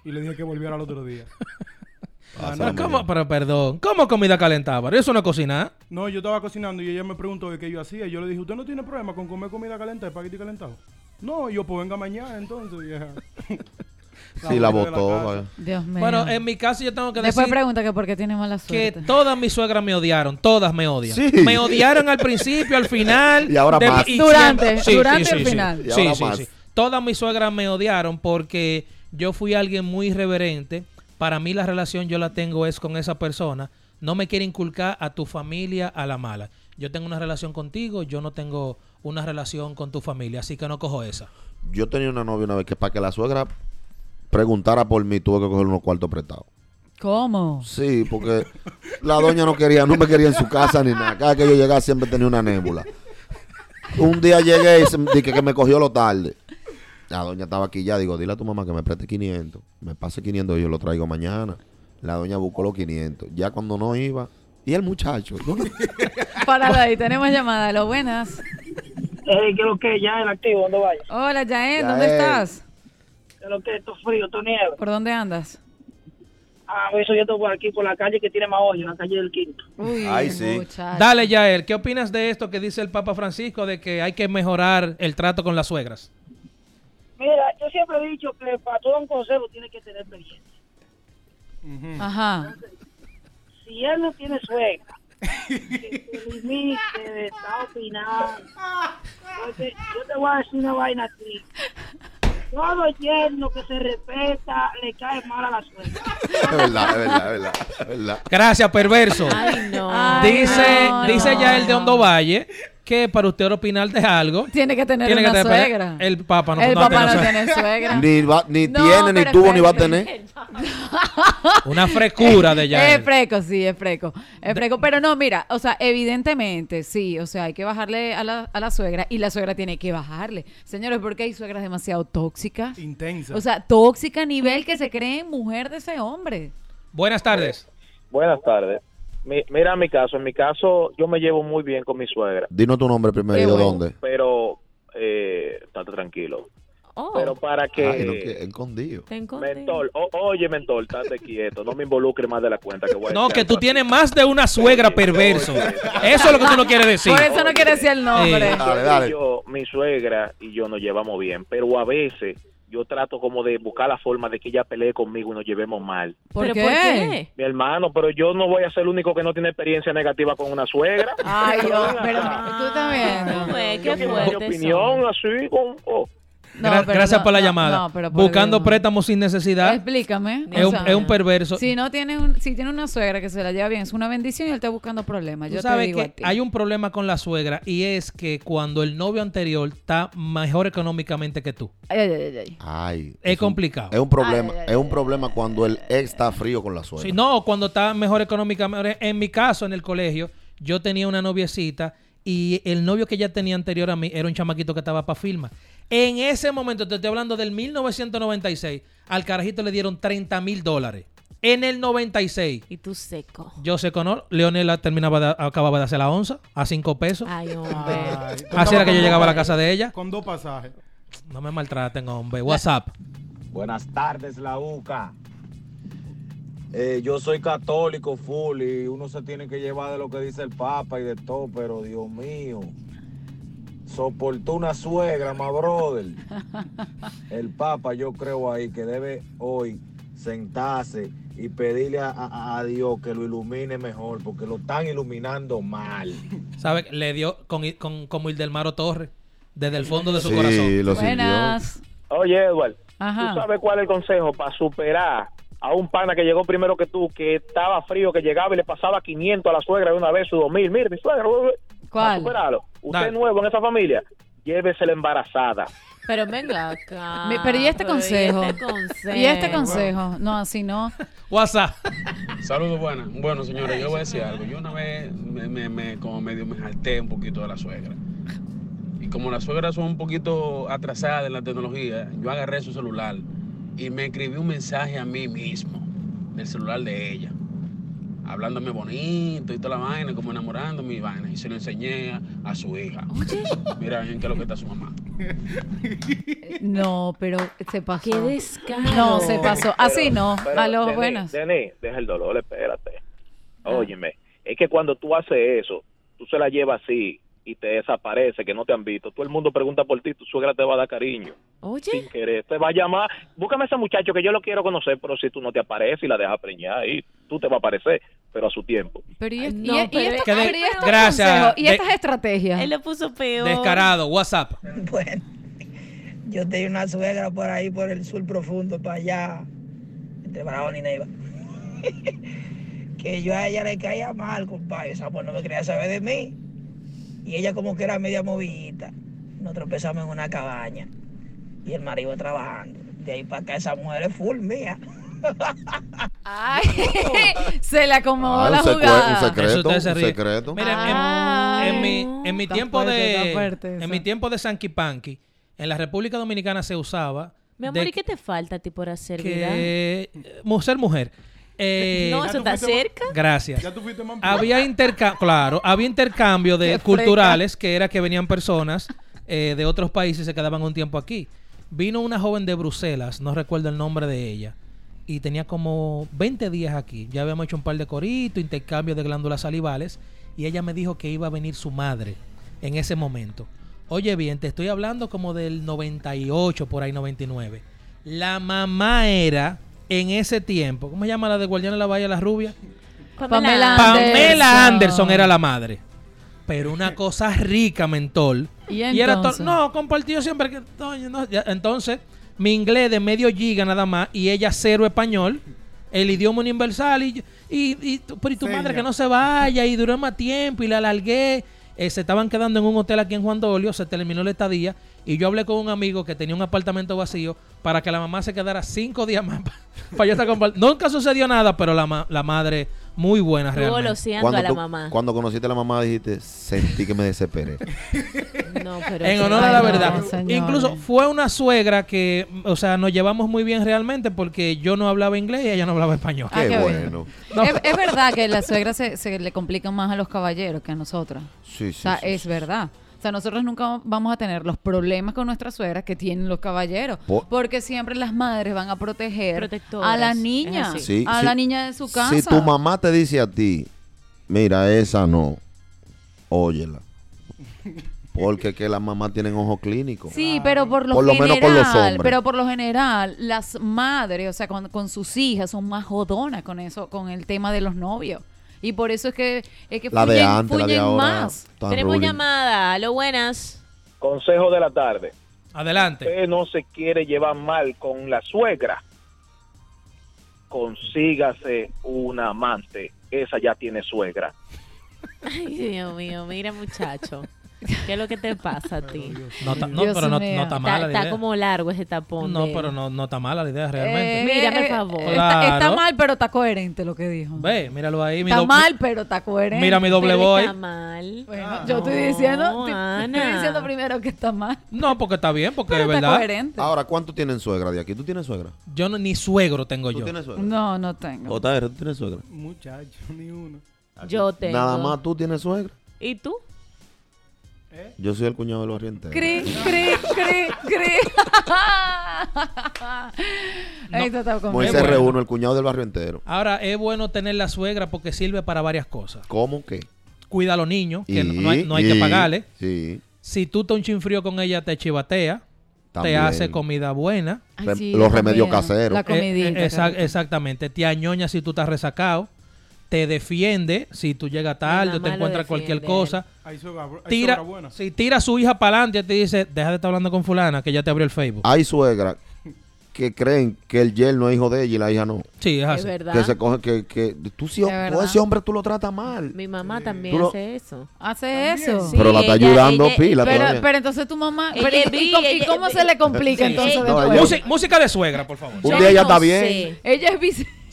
Y le dije que volviera al otro día. Ah, no, ¿cómo? Pero, perdón, ¿cómo comida calentada? Pero Eso no es cocinar. No, yo estaba cocinando y ella me preguntó de qué yo hacía. Y yo le dije, ¿usted no tiene problema con comer comida calentada, espagueti calentado? No, y yo, pues venga mañana entonces. Sí, la mujer de botó. Dios mío. Bueno, en mi caso yo tengo que Después decir pregunta que por qué tiene mala que suerte. todas mis suegras me odiaron, todas me odian. Sí. Me odiaron al principio, al final. Y ahora más. Durante, siempre- durante el final. Y Sí, ahora sí, más. sí. Todas mis suegras me odiaron porque yo fui alguien muy irreverente. Para mí la relación yo la tengo es con esa persona. No me quiere inculcar a tu familia a la mala. Yo tengo una relación contigo, yo no tengo una relación con tu familia, así que no cojo esa. Yo tenía una novia una vez que para que la suegra preguntara por mí tuve que coger unos cuartos prestados. ¿Cómo? Sí, porque la doña no quería, no me quería en su casa ni nada. Cada que yo llegaba siempre tenía una nébula. Un día llegué y se- dije que me cogió lo tarde. La doña estaba aquí ya. Digo, dile a tu mamá que me preste 500. Me pase 500 y yo lo traigo mañana. La doña buscó los 500. Ya cuando no iba. Y el muchacho. Para ahí, tenemos llamada. Lo buenas. Ey, que lo que ya el activo, ¿dónde vaya? Hola, Yael, ¿dónde Yael. estás? Que lo que esto frío, esto nieve. ¿Por dónde andas? Ah, eso yo estoy por aquí, por la calle que tiene más hoyo, la calle del Quinto. Uy, Ay, sí. muchacho. Dale, Yael, ¿qué opinas de esto que dice el Papa Francisco de que hay que mejorar el trato con las suegras? Mira, yo siempre he dicho que para todo un consejo tiene que tener experiencia. Ajá. Si él no tiene suegra, que se limite de estar opinando. Porque yo te voy a decir una vaina aquí. Todo yerno que se respeta le cae mal a la suegra. Es verdad, es verdad, es verdad, es verdad. Gracias, perverso. Ay, no. Ay, dice no, dice no. Yael de Hondo Valle que para usted opinar de algo Tiene que tener tiene que una tener- suegra. El Papa no, el no papá no tiene tiene suegra. Ni, va- ni No, tiene, ni tuvo, ni va a tener. Una frescura de Es Yael. freco, sí, es freco. Es freco. Pero no, mira, o sea, evidentemente, sí, o sea, hay que bajarle a la, a la suegra y la suegra tiene que bajarle. Señores, porque hay suegras demasiado tóxicas. Intensa. O sea, tóxica a nivel que se creen mujer de ese hombre. Buenas tardes. Buenas tardes. Mi- mira mi caso. En mi caso, yo me llevo muy bien con mi suegra, Dinos tu nombre primero y de bueno. dónde. pero eh, estate tranquilo. Oh, Pero para que... Ay, no, que escondido. te encontré. Mentor, o- oye, mentor, estate quieto, no me involucre más de la cuenta. Que voy a No, que tú así. tienes más de una suegra perverso. Eso es lo que tú no quieres decir. Por eso no quiere decir el nombre. Dale, dale. Yo, mi suegra y yo nos llevamos bien, pero a veces yo trato como de buscar la forma de que ella pelee conmigo y nos llevemos mal. ¿Por ¿Pero qué? por qué? Mi hermano, pero yo no voy a ser el único que no tiene experiencia negativa con una suegra. Ay, Dios, Venga, pero tú también. No, yo qué mi fuerte opinión así con... oh. No, Gra- pero gracias no, por la no, llamada. no, pero por Buscando Dios. préstamos sin necesidad Explícame. es un, es perverso. Si no tiene un, si tiene una suegra que se la lleva bien, es una bendición y él está buscando problemas. Yo te digo a ti. hay un problema con la suegra y es que cuando el novio anterior está mejor económicamente que tú, Ay, ay, ay, ay. Ay. es un- complicado. Es un problema, Ay, ay, es un problema cuando el ex está frío con la suegra. Si no, cuando está mejor económicamente. En mi caso, en el colegio, yo tenía una noviecita y el novio que ella tenía anterior a mí era un chamaquito que estaba para firma. En ese momento, te estoy hablando del 1996, al carajito le dieron 30 mil dólares. En el 96, Y tú seco. yo sé que no, Leonela terminaba de- acababa de hacer la onza a 5 pesos. Ay, hombre. Así era que yo llegaba a la casa de ella. Con dos pasajes. No me maltraten, hombre. WhatsApp. Buenas tardes, la UCA. Eh, yo soy católico full y uno se tiene que llevar de lo que dice el Papa y de todo, pero Dios mío, soportó una suegra, my brother. El Papa, yo creo ahí que debe hoy sentarse y pedirle a, a- a Dios que lo ilumine mejor, porque lo están iluminando mal. ¿Sabe? Le dio con, con, como Ildelmaro Torres, desde el fondo de su Sí, corazón. lo. Buenas. Oye, Edward, Ajá. ¿tú sabes cuál es el consejo para superar a un pana que llegó primero que tú, que estaba frío, que llegaba y le pasaba 500 a la suegra de una vez, su 2000? Mire, mi suegra, ¿Cuál? superarlo. Usted Dale. es nuevo en esa familia, llévese la embarazada. Pero venga acá. Pero ¿y este consejo? ¿Y este consejo? Y este consejo, no, así no. WhatsApp. Saludos, buenas. Bueno, señores, yo voy a decir algo. Yo una vez me, me, me- como medio me jalté un poquito de la suegra. Y como las suegras son un poquito atrasadas en la tecnología, yo agarré su celular y me escribí un mensaje a mí mismo del celular de ella. Hablándome bonito y toda la vaina, como enamorándome y vaina. Y se lo enseñé a, a su hija. Mira en qué es lo que está su mamá. No, pero se pasó. Qué descaro. No, se pasó. Así no. Pero, A los Denis, buenos. Denis, deja el dolor, espérate. Ah. Óyeme, es que cuando tú haces eso, tú se la llevas así y te desaparece, que no te han visto. Todo el mundo pregunta por ti, tu suegra te va a dar cariño. Oye. sin querer. Te va a llamar, búscame a ese muchacho que yo lo quiero conocer, pero si tú no te apareces y la dejas preñar ahí, tú te va a aparecer, pero a su tiempo. Pero y, No, y- pero de- gracias. y De- estas estrategias. Él lo puso peor. Descarado, WhatsApp. Bueno, yo tenía una suegra por ahí, por el sur profundo, para allá, entre Barahona y Neiva. que yo a ella le caía mal, compadre. Esa mujer no me quería saber de mí. Y ella como que era media movidita. Nos tropezamos en una cabaña. Y el marido trabajando. De ahí para acá esa mujer es full mía. Ay, se le acomodó Ah, un la jugada. un secreto, un. Mira, en- mi, en mi tiempo fuerte, de fuerte en mi tiempo de Sanky Panky, en la República Dominicana se usaba Mi amor, ¿y qué te falta a ti por hacer, vida? que mu- ser mujer. Eh, No, eso está cerca. Gracias. Ya tú fuiste más Había intercambio, claro, había intercambio de culturales que era que venían personas eh, de otros países y se quedaban un tiempo aquí. Vino una joven de Bruselas, no recuerdo el nombre de ella, y tenía como 20 días aquí. Ya habíamos hecho un par de coritos, intercambio de glándulas salivales, y ella me dijo que iba a venir su madre en ese momento. Oye bien, te estoy hablando como del 98, por ahí 99. La mamá era en ese tiempo, ¿cómo se llama la de Guardián de la Bahía, la rubia? Pamela Pamela Anderson. Anderson era la madre. Pero una cosa rica, mentol. ¿Y era to- entonces? no, compartido siempre que. no, no, ya, entonces, mi inglés de medio giga nada más y ella cero español. El idioma universal y, y, y tu- pero y tu Seña. madre que no se vaya y duró más tiempo y la alargué. Eh, se estaban quedando en un hotel aquí en Juan Dolio, se terminó la estadía y yo hablé con un amigo que tenía un apartamento vacío para que la mamá se quedara cinco días más para yo estar compart- Nunca sucedió nada, pero la, ma- la madre muy buena Estuvo realmente. loceando a la tú- mamá. cuando conociste a la mamá dijiste, sentí que me desesperé. No, pero En honor a la no, verdad. Incluso fue una suegra que, o sea, nos llevamos muy bien realmente porque yo no hablaba inglés y ella no hablaba español. Ah, Qué qué bueno. No. Es, es verdad que la suegra se, se le complica más a los caballeros que a nosotras. Sí, O sí, sea, sí, es sí. verdad. O sea, nosotros nunca vamos a tener los problemas con nuestras suegras que tienen los caballeros. Po- porque siempre las madres van a proteger a la niña. Sí, a sí. la niña de su casa. Si tu mamá te dice a ti, mira, esa no, óyela. Porque que las mamás tienen ojo clínico. Sí, pero por lo Por lo general, menos con los hombres. pero por lo general, las madres, o sea, con, con sus hijas son más jodonas con eso, con el tema de los novios. Y por eso es que, es que La de fluyen, antes, la de ahora. más. Tenemos ruling. llamada. Lo buenas. Consejo de la tarde. Adelante. Usted no se quiere llevar mal con la suegra. Consígase una amante. Esa ya tiene suegra. Ay, Dios mío, mira muchacho. ¿Qué es lo que te pasa a ti? No, ta- no, pero no, no está Está, mala la está como largo ese tapón. No, de- pero no, no está mala la idea Eh, realmente. Mírame, eh, favor. eh, Está, mal, pero está coherente lo que dijo. Ve, míralo ahí. mi Está do- mal, pero está coherente. Mira mi doble Pero voz está mal. Bueno, yo estoy diciendo, No, estoy- Ana. estoy diciendo primero que está mal. No, porque está bien, porque Pero es está verdad. coherente. Ahora, ¿cuánto tienen suegra de aquí? ¿Tú tienes suegra? Yo no, ni suegro tengo ¿Tú yo. tienes suegra? No, no tengo. JR, ¿tú tienes suegra? Muchacho, ni uno. Yo tengo. Nada más tú tienes suegra. ¿Y tú? Yo soy el cuñado del barrio entero. Cri, cri, cri, cri. Esto está con- Moisés bueno. el cuñado del barrio entero. Ahora, es bueno tener la suegra porque sirve para varias cosas. ¿Cómo que? Cuida a los niños, que Y- no, no hay, no hay que pagarle. Sí. Si tú te un chinfrío con ella, te chivatea. También. Te hace comida buena. Ay, Rem- sí, los remedios caseros. La Eh, comidita. eh, exa- claro. exactamente. Te añoña si tú estás resacado. Te defiende si tú llegas tarde o te encuentras cualquier cosa. Tira, buena. si tira a su hija para adelante y te dice, deja de estar hablando con fulana, que ya te abrió el Facebook. Hay suegras que creen que el yerno es hijo de ella y la hija no. Sí, es Es así. verdad. Que se coge que, que tú, si, verdad. ese hombre tú lo tratas mal. Mi mamá también lo- hace eso. Hace eso. Sí, pero la está ella- ayudando ella- pila Pero, todavía. pero entonces tu mamá. Ella pero ¿y- cómo- y ella- cómo se le complica Sí. entonces no, ella- Música, música de suegra, por favor. Un día ella no está bien. sé. Ella es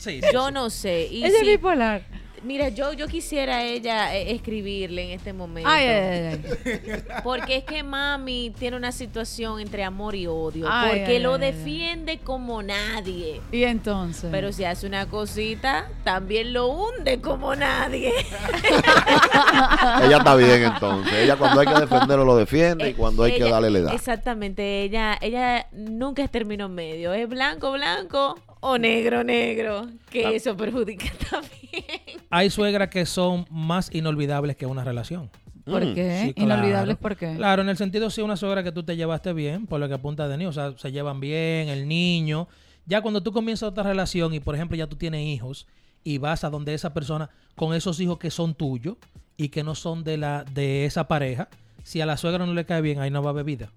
Sí, sí, Yo sí. no sé. Y ella es bipolar. mira, yo, yo quisiera a ella eh, escribirle en este momento. Ay, ay, ay. Porque es que mami tiene una situación entre amor y odio. Ay, porque ay, lo ay, ay. defiende como nadie. Y entonces. Pero si hace una cosita, también lo hunde como nadie. Ella está bien entonces. Ella cuando hay que defenderlo lo defiende y cuando hay que darle le da. Exactamente, ella, ella nunca es término medio, es blanco, blanco o negro, negro, que Ah. eso perjudica también. Hay suegras que son más inolvidables que una relación. ¿Por qué? Sí, Inolvidables, claro. ¿por qué? Claro, en el sentido sí una suegra que tú te llevaste bien, por lo que apunta Denis, o sea, se llevan bien, el niño. Ya cuando tú comienzas otra relación y, por ejemplo, ya tú tienes hijos y vas a donde esa persona con esos hijos que son tuyos y que no son de la de esa pareja, si a la suegra no le cae bien, ahí no va bebida.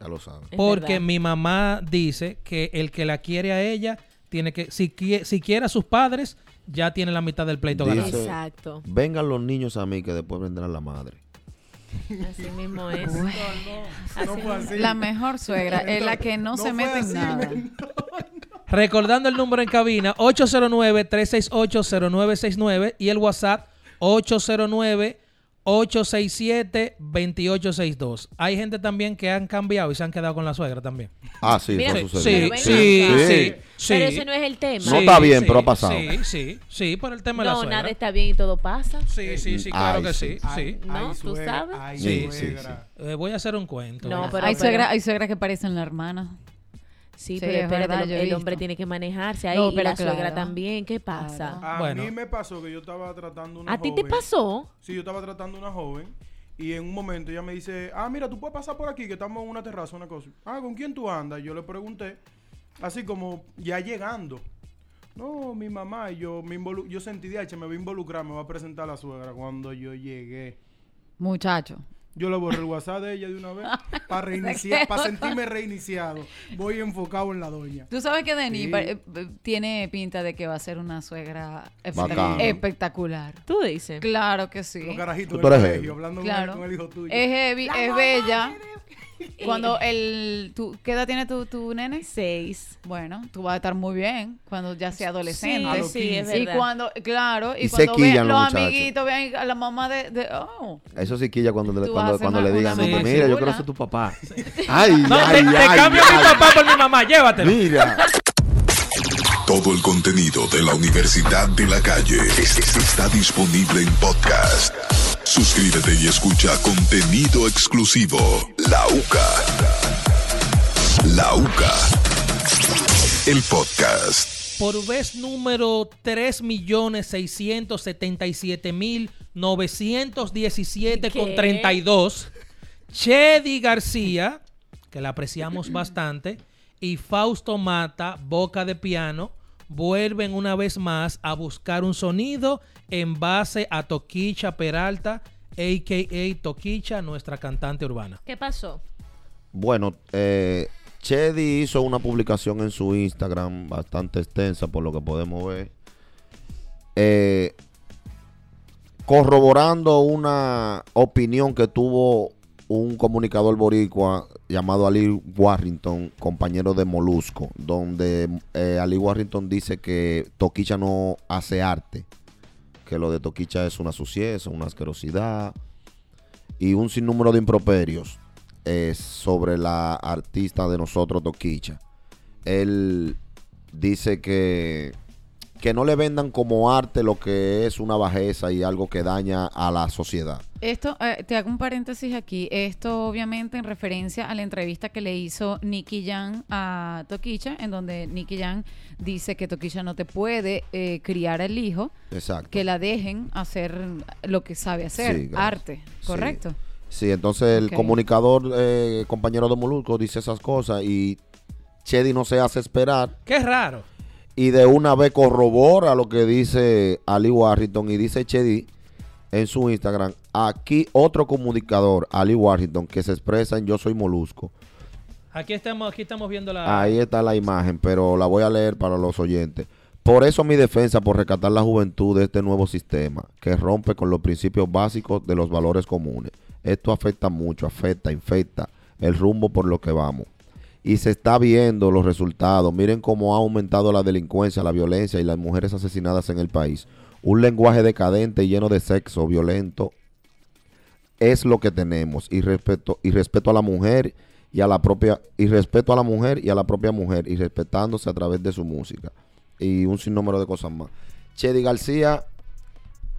Ya lo saben. Porque mi mamá dice que el que la quiere a ella tiene que, si, si quiere a sus padres, ya tiene la mitad del pleito ganado. Dice, Vengan los niños a mí que después vendrá la madre. Así mismo es. Así. La mejor suegra es la que no, se mete en nada. Recordando el número en cabina, 809-368-0969 y el WhatsApp 809-867-2862. Hay gente también que han cambiado y se han quedado con la suegra también. Ah, sí, Mira, eso Sí, sí, sí, sí, sí. Pero ese no es el tema. No está bien, pero ha pasado. Sí, sí, sí, por el tema de la No, suegra. nada está bien y todo pasa. Sí, sí, sí, claro Ay, que sí. sí. sí. No, tú sabes. Sí, sí, Eh, voy a hacer un cuento. No, pero- hay, suegra, hay suegras que parecen la hermana. Sí, Sí, pero es espérate, verdad, el- hombre tiene que manejarse ahí No, y pero la suegra también. ¿Qué pasa? A Bueno. mí me pasó que yo estaba tratando una ¿A ti joven. te pasó? Sí, yo estaba tratando una joven y en un momento ella me dice, ah, mira, tú puedes pasar por aquí, que estamos en una terraza, una cosa. Ah, ¿con quién tú andas? Yo le pregunté, así como ya llegando. No, mi mamá, y yo me involu yo sentí, de me voy a involucrar, me voy a presentar a la suegra cuando yo llegué. Muchacho. Yo le borré el WhatsApp de ella de una vez para reiniciar, para sentirme reiniciado. Voy enfocado en la doña. Tú sabes que Denis Sí. eh, eh, tiene pinta de que va a ser una suegra espectac- Bacano. espectacular. ¿Tú dices? Claro que sí. Los carajitos Tú del eres colegio, heavy. hablando con Claro. el- con el hijo tuyo. Es heavy, es bella. Cuando el... tú- ¿Qué edad tiene tu, tu nene? Seis. Bueno, tú vas a estar muy bien cuando ya sea adolescente. Sí, sí, es y verdad. cuando, claro, y, Y se cuando vean quillan los los muchachos. amiguitos, vean a la mamá de... de- oh, Eso sí quilla cuando, le- cuando, cuando le digan, una "No, mamá mira, yo chula". quiero ser tu papá. Ay, No, ay, te, te ay, cambio a mi ay. papá por mi mamá, llévatelo. Mira. Todo el contenido de la Universidad de la Calle es- es- está disponible en podcast. Suscríbete y escucha contenido exclusivo. La UCA. La UCA. El podcast. Por vez número 3.677.917 con ¿Qué? 32, Chedi García, que la apreciamos bastante, y Fausto Mata, Boca de Piano, vuelven una vez más a buscar un sonido en base a Toquicha Peralta, a.k.a. Toquicha, nuestra cantante urbana. ¿Qué pasó? Bueno, eh, Chedi hizo una publicación en su Instagram bastante extensa por lo que podemos ver. eh, corroborando una opinión que tuvo un comunicador boricua llamado Ali Warrington, compañero de Molusco, donde eh, Ali Warrington dice que Toquicha no hace arte, que lo de Toquicha es una suciedad, una asquerosidad y un sinnúmero de improperios eh, sobre la artista de nosotros, Toquicha. Él dice que, que no le vendan como arte lo que es una bajeza y algo que daña a la sociedad. Esto, eh, te hago un paréntesis aquí. Esto obviamente en referencia a la entrevista que le hizo Nicky Jan a Toquicha, en donde Nicky Jan dice que Toquicha no te puede eh, criar al hijo, Exacto. que la dejen hacer lo que sabe hacer, Sí, arte, ¿correcto? Sí, entonces el comunicador, eh, compañero de Molusco, dice esas cosas y Chedi no se hace esperar Qué raro. Y de una vez corrobora lo que dice Ali Warrington y dice Chedi en su Instagram. Aquí otro comunicador, Ali Warrington, que se expresa en Yo Soy Molusco. Aquí estamos, aquí estamos viendo la... Ahí está la imagen, pero la voy a leer para los oyentes. Por eso mi defensa por rescatar la juventud de este nuevo sistema, que rompe con los principios básicos de los valores comunes. Esto afecta mucho, afecta, infecta el rumbo por lo que vamos. Y se está viendo los resultados. Miren cómo ha aumentado la delincuencia, la violencia y las mujeres asesinadas en el país. Un lenguaje decadente y lleno de sexo violento es lo que tenemos y respeto y respeto a la mujer y a la propia y respeto a la mujer y a la propia mujer y respetándose a través de su música y un sinnúmero de cosas más. Chedi García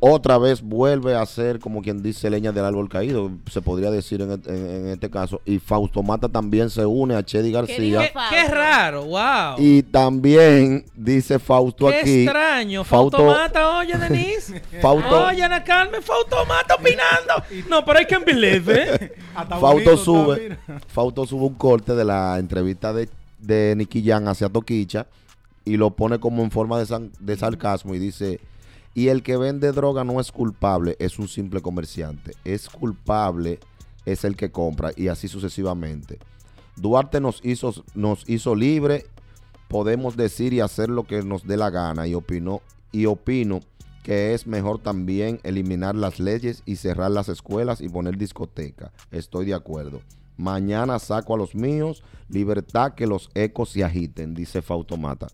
otra vez vuelve a ser como quien dice leña del árbol caído, se podría decir en, en- en este caso. Y Fausto Mata también se une a Chedi García. Qué, qué raro, wow. Y también dice Fausto Qué aquí. extraño. Fautomata, oye, Denise. Fausto- Oye, Ana Carmen, Fautomata opinando. No, pero hay que believe, ¿eh? Fausto sube, Fausto sube un corte de la entrevista de, de Nicky Jam hacia Toquicha y lo pone como en forma de, san- de sarcasmo y dice, y el que vende droga no es culpable, es un simple comerciante. Es culpable, es el que compra y así sucesivamente. Duarte nos hizo, nos hizo libre, podemos decir y hacer lo que nos dé la gana y opino, y opino que es mejor también eliminar las leyes y cerrar las escuelas y poner discoteca. Estoy de acuerdo. Mañana saco a los míos, libertad que los ecos se agiten, dice Fautomata.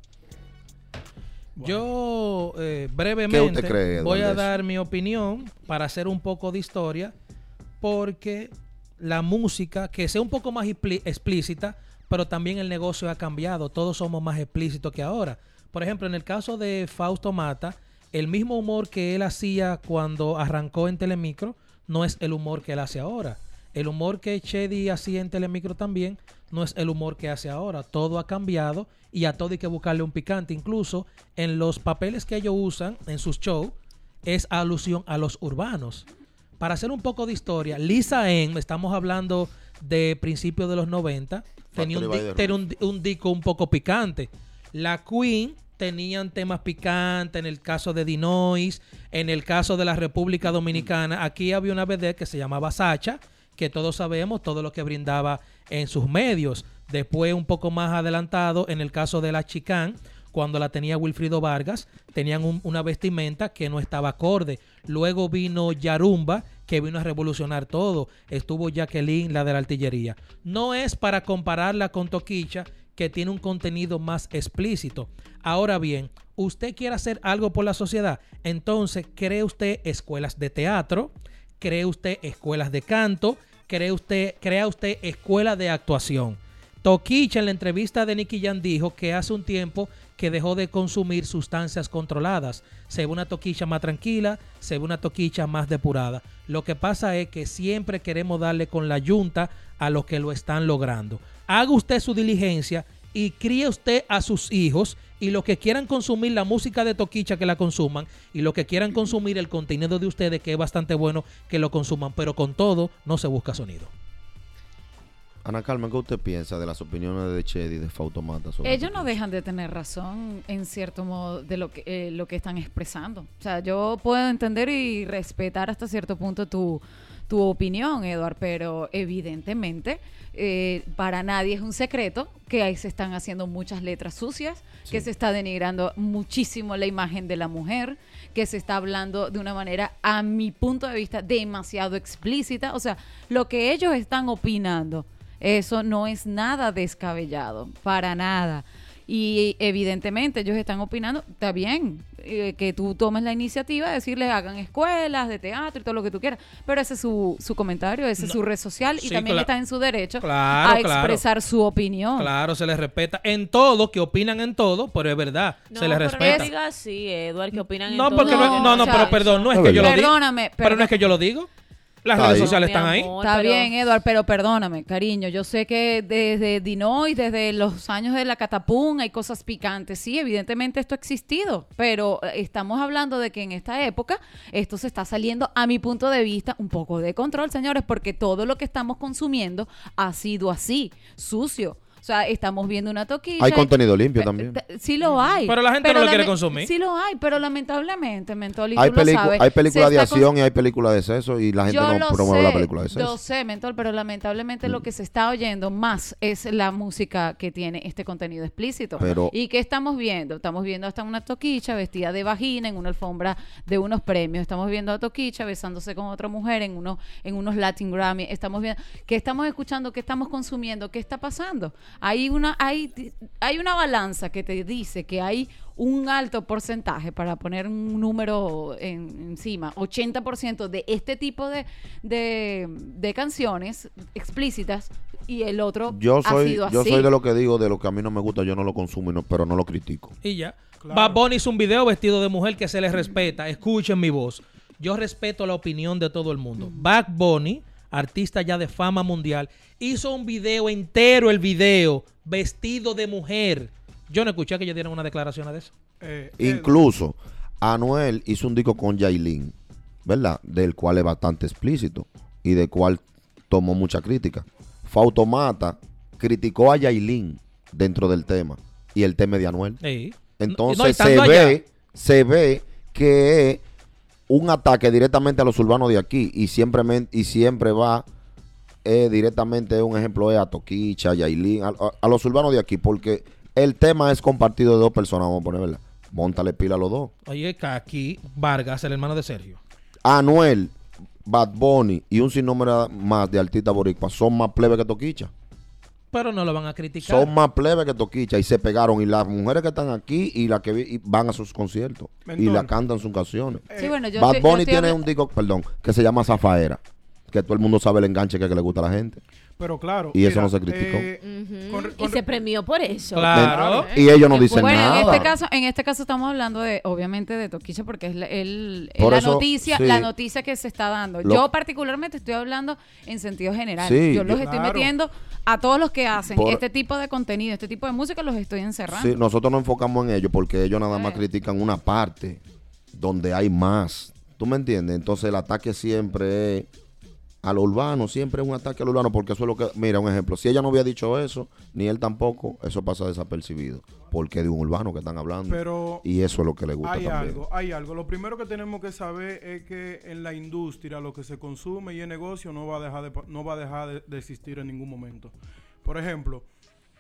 Yo eh, ¿Qué brevemente cree, voy a dar mi opinión para hacer un poco de historia, porque la música, que sea un poco más explícita, pero también el negocio ha cambiado, todos somos más explícitos que ahora. Por ejemplo, en el caso de Fausto Mata, el mismo humor que él hacía cuando arrancó en Telemicro no es el humor que él hace ahora. El humor que Chedi hacía en Telemicro también no es el humor que hace ahora. Todo ha cambiado y a todo hay que buscarle un picante. Incluso en los papeles que ellos usan en sus shows es alusión a los urbanos. Para hacer un poco de historia, Lisa En, estamos hablando de principios de los 90, tenía, un, tenía un, un disco un poco picante. La Queen tenían temas picantes en el caso de Dinois, en el caso de la República Dominicana. Aquí había una vedette que se llamaba Sacha, que todos sabemos todo lo que brindaba en sus medios. Después, un poco más adelantado, en el caso de la Chicán, cuando la tenía Wilfrido Vargas, tenían un- una vestimenta que no estaba acorde. Luego vino Yarumba, que vino a revolucionar todo. Estuvo Jacqueline, la de la artillería. No es para compararla con Toquicha, que tiene un contenido más explícito. Ahora bien, usted quiere hacer algo por la sociedad, entonces cree usted escuelas de teatro, cree usted escuelas de canto, cree usted, crea usted escuelas de actuación. Toquicha en la entrevista de Nicky Jam dijo que hace un tiempo que dejó de consumir sustancias controladas. Se ve una toquicha más tranquila, se ve una toquicha más depurada. Lo que pasa es que siempre queremos darle con la yunta a los que lo están logrando. Haga usted su diligencia y críe usted a sus hijos y los que quieran consumir la música de Toquicha que la consuman y los que quieran consumir el contenido de ustedes que es bastante bueno que lo consuman, pero con todo no se busca sonido. Ana Carmen, ¿qué usted piensa de las opiniones de Chedi y de Fautomata sobre Ellos no dejan de tener razón en cierto modo de lo que, eh, lo que están expresando. O sea, yo puedo entender y respetar hasta cierto punto tu, tu opinión, Eduard, pero evidentemente eh, para nadie es un secreto que ahí se están haciendo muchas letras sucias, que se está denigrando muchísimo la imagen de la mujer, que se está hablando de una manera, a mi punto de vista, demasiado explícita. O sea, lo que ellos están opinando, eso no es nada descabellado, para nada. Y evidentemente ellos están opinando, está bien eh, que tú tomes la iniciativa de decirles hagan escuelas de teatro y todo lo que tú quieras, pero ese es su, su comentario, ese es su red social y también está en su derecho Claro, a claro. expresar su opinión. Claro, se les respeta en todo, que opinan en todo, pero es verdad, se les pero respeta. No diga así, Eduard, que opinan en No, todo. porque no, no, no, o sea, pero perdón, no es que yo lo digo. Perdóname, Pero no es que yo lo digo. Las redes ahí. sociales están ahí. amor, Está pero- bien, Eduard, pero perdóname, cariño. Yo sé que desde Dinoy, desde los años de la catapum, hay cosas picantes. Sí, evidentemente esto ha existido, pero eh, estamos hablando de que en esta época esto se está saliendo, a mi punto de vista, un poco de control, señores, porque todo lo que estamos consumiendo ha sido así, sucio. O sea, estamos viendo una toquilla. Hay y- contenido limpio también. Sí lo hay. Pero la gente no lo quiere consumir. Sí lo hay, pero lamentablemente, Mentol, y Hay, tú lo sabes, hay películas de acción y hay películas de sexo y la gente yo no promueve sé, la película de Yo sexo. sé, Mentol, pero lamentablemente lo que se está oyendo más es la música que tiene este contenido explícito. Pero- ¿Y qué estamos viendo? Estamos viendo hasta una toquicha vestida de vagina en una alfombra de unos premios. Estamos viendo a toquicha besándose con otra mujer en, uno, en unos Latin Grammy. Estamos viendo, ¿qué estamos escuchando? ¿Qué estamos consumiendo? ¿Qué está pasando? Hay una, hay, hay una balanza que te dice que hay un alto porcentaje, para poner un número en- encima, 80% de este tipo de, de, de canciones explícitas y el otro Yo ha soy, sido yo así. soy de lo que digo, de lo que a mí no me gusta, yo no lo consumo, no- pero no lo critico. Y ya. Claro. Bad Bunny hizo un video vestido de mujer que se les respeta. Escuchen mi voz. yo respeto la opinión de todo el mundo. Back Bunny, artista ya de fama mundial, hizo un video entero, el video, vestido de mujer. Yo no escuché que ellos dieran una declaración de eso. Eh, Incluso, Anuel hizo un disco con Yailin, ¿verdad? Del cual es bastante explícito y del cual tomó mucha crítica. Fautomata criticó a Yailin dentro del tema y el tema es de Anuel. Sí. Entonces No, se allá. ve, se ve que es un ataque directamente a los urbanos de aquí y siempre, y siempre va eh, directamente, un ejemplo es a Toquicha, a Yailin, a, a- a los urbanos de aquí, porque el tema es compartido de dos personas, vamos a poner, ¿verdad? Móntale pila a los dos. Oye, que aquí Vargas, el hermano de Sergio. Anuel, Bad Bunny y un sinnúmero más de artistas boricuas son más plebe que Toquicha. Pero no lo van a criticar. Son más plebe que Toquicha y se pegaron. Y las mujeres que están aquí y las que vi- y van a sus conciertos y la cantan sus canciones. Sí, bueno, yo Bad yo Bunny tiene un disco, perdón, que se llama Zafaera. Que todo el mundo sabe el enganche que, que le gusta a la gente. Pero claro. Y eso mira, no se criticó. eh, con- Y se premió por eso. Claro. Y ellos no dicen bueno, nada. en este caso, en este caso estamos hablando de, obviamente, de Toquicha porque es la, el- Por la eso, noticia, sí. la noticia que se está dando. Lo- Yo particularmente estoy hablando en sentido general. Sí, yo los estoy metiendo a todos los que hacen Por- este tipo de contenido, este tipo de música, los estoy encerrando. Sí, nosotros nos enfocamos en ellos porque ellos nada más critican una parte donde hay más. ¿Tú me entiendes? Entonces el ataque siempre es a lo urbano, siempre es un ataque a lo urbano porque eso es lo que... Mira, un ejemplo, si ella no había dicho eso, ni él tampoco, eso pasa desapercibido. Porque de un urbano que están hablando. Pero y eso es lo que le gusta hay también. algo, hay algo. Lo primero que tenemos que saber es que en la industria lo que se consume y el negocio no va a dejar de, no va a dejar de, de existir en ningún momento. Por ejemplo,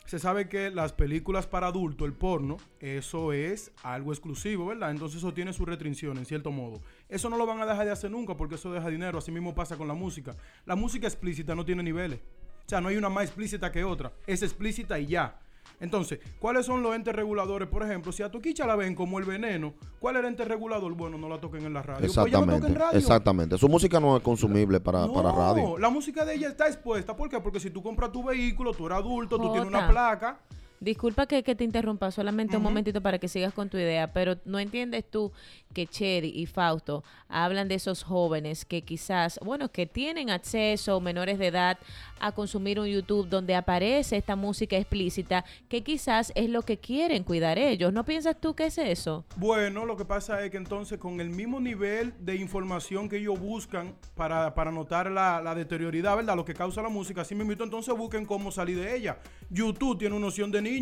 se sabe que las películas para adultos, el porno, eso es algo exclusivo, ¿verdad? Entonces eso tiene su restricción en cierto modo. Eso no lo van a dejar de hacer nunca porque eso deja dinero. Así mismo pasa con la música. La música explícita no tiene niveles. O sea, no hay una más explícita que otra. Es explícita y ya. Entonces, ¿cuáles son los entes reguladores? Por ejemplo, si a Toquicha la ven como el veneno, ¿cuál es el ente regulador? Bueno, no la toquen en la radio. Pues Exactamente, en radio. exactamente. Su música no es consumible para, para No, radio. la música de ella está expuesta. ¿Por qué? Porque si tú compras tu vehículo, tú eres adulto, tú tienes una Jota. placa. Disculpa que, que te interrumpa, solamente un momentito para que sigas con tu idea, pero ¿no entiendes tú que Chedi y Fausto hablan de esos jóvenes que quizás, bueno, que tienen acceso, menores de edad, a consumir un YouTube donde aparece esta música explícita, que quizás es lo que quieren cuidar ellos? ¿No piensas tú que es eso? Bueno, lo que pasa es que entonces con el mismo nivel de información que ellos buscan para, para notar la, la deterioridad, ¿verdad? Lo que causa la música, así mismo entonces busquen cómo salir de ella. YouTube tiene una noción de niño.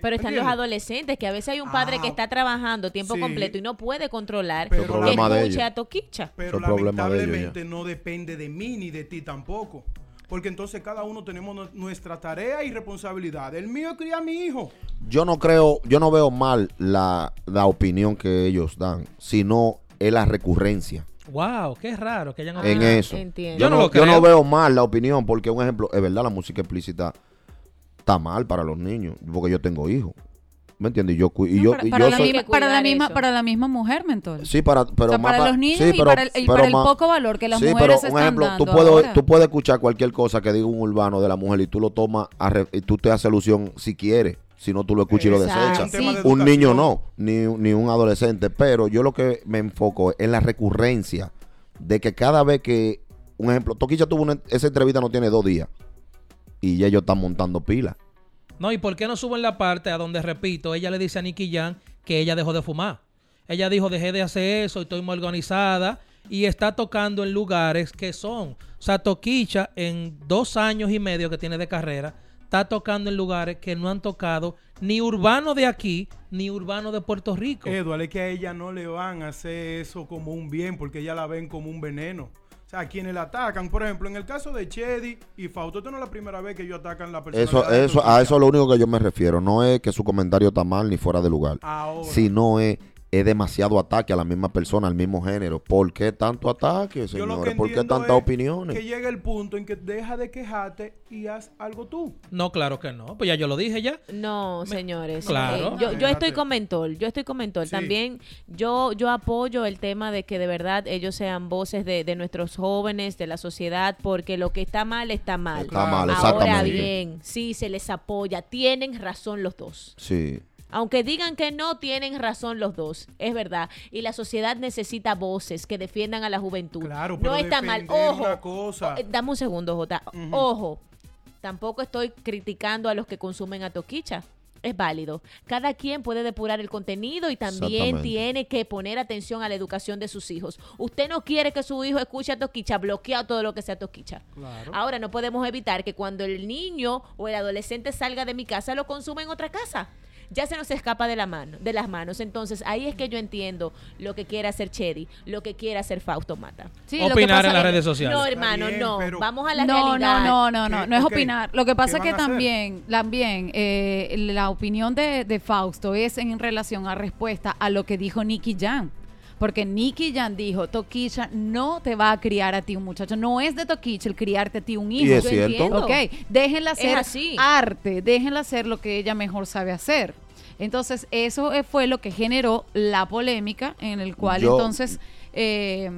Pero están los adolescentes, que a veces hay un padre Ah, que está trabajando tiempo sí. completo y no puede controlar Pero que escuche a Toquicha. Pero de lamentablemente no depende de mí ni de ti tampoco. Porque entonces cada uno tenemos nu- nuestra tarea y responsabilidad. El mío es criar a mi hijo. Yo no creo, yo no veo mal la, la opinión que ellos dan, sino es la recurrencia Wow, qué raro que hayan en eso. entiendo. Yo, Yo no no, yo no veo mal la opinión, porque un ejemplo, es verdad, la música explícita está mal para los niños, porque yo tengo hijos. ¿Me entiendes? Y yo, y No, yo, para, y para yo la soy- misma, para la misma, para la misma mujer, mentor. Sí, para, pero O sea, más para pa- los niños sí, y para el, y pero para el más- poco valor que las sí, mujeres pero un están ejemplo, dando tú puedes, tú puedes escuchar cualquier cosa que diga un urbano de la mujer y tú lo tomas a re- y tú te haces alusión si quieres. Si no, tú lo escuchas y lo desechas. Es un tema de Un niño no, ni, ni un adolescente. Pero yo lo que me enfoco es en la recurrencia de que cada vez que, un ejemplo, Toquicha tuvo una, esa entrevista no tiene dos días y ya ellos están montando pilas. No, ¿y por qué no suben la parte a donde, repito, ella le dice a Nicky Jam que ella dejó de fumar? Ella dijo, dejé de hacer eso, estoy muy organizada y está tocando en lugares que son. O sea, Toquicha en dos años y medio que tiene de carrera, está tocando en lugares que no han tocado ni urbano de aquí, ni urbano de Puerto Rico. Edward, es que a ella no le van a hacer eso como un bien, porque ella la ven como un veneno. O sea, quienes la atacan, por ejemplo, en el caso de Chedi y Fausto, esto no es la primera vez que ellos atacan la persona. Eso, eso, a eso es lo único que yo me refiero. No es que su comentario está mal ni fuera de lugar. Ahora. Sino es, es demasiado ataque a la misma persona, al mismo género. ¿Por qué tanto ataque, señores? ¿Por qué tantas es opiniones? Que llega el punto en que deja de quejarte y haz algo tú. No, claro que no. Pues ya yo lo dije ya. No, señores. Claro. Eh, yo, yo estoy con Mentor, yo estoy con Mentor. Sí. También yo, yo apoyo el tema de que de verdad ellos sean voces de, de nuestros jóvenes, de la sociedad, porque lo que está mal está mal. Está mal, Ahora exactamente. bien, sí, se les apoya. Tienen razón los dos. Sí. Aunque digan que no, tienen razón los dos. Es verdad. Y la sociedad necesita voces que defiendan a la juventud. Claro, no pero está mal. Ojo. una cosa. o- eh, Dame un segundo, Jota. Ojo. Tampoco estoy criticando a los que consumen a Toquicha. Es válido. Cada quien puede depurar el contenido y también tiene que poner atención a la educación de sus hijos. Usted no quiere que su hijo escuche a Toquicha, bloquea todo lo que sea Toquicha. Claro. Ahora no podemos evitar que cuando el niño o el adolescente salga de mi casa lo consuma en otra casa. Ya se nos escapa de la mano, de las manos. Entonces, ahí es que yo entiendo lo que quiere hacer Chedi, lo que quiere hacer Fausto Mata. Sí, lo que Opinar pasa en las es- redes sociales. No, hermano, bien, no. pero- Vamos a la no, realidad. no, no, no, ¿Qué? no es opinar. Lo que pasa ¿Qué es que también, también eh, la opinión de, de Fausto es en relación a respuesta a lo que dijo Nicky Jam. Porque Nicky Jam dijo, Toquicha no te va a criar a ti un muchacho. No es de Toquicha el criarte a ti un hijo. Y es Yo cierto. entiendo. Ok, déjenla hacer así. arte, déjenla hacer lo que ella mejor sabe hacer. Entonces, eso eh, fue lo que generó la polémica en el cual Yo- entonces eh,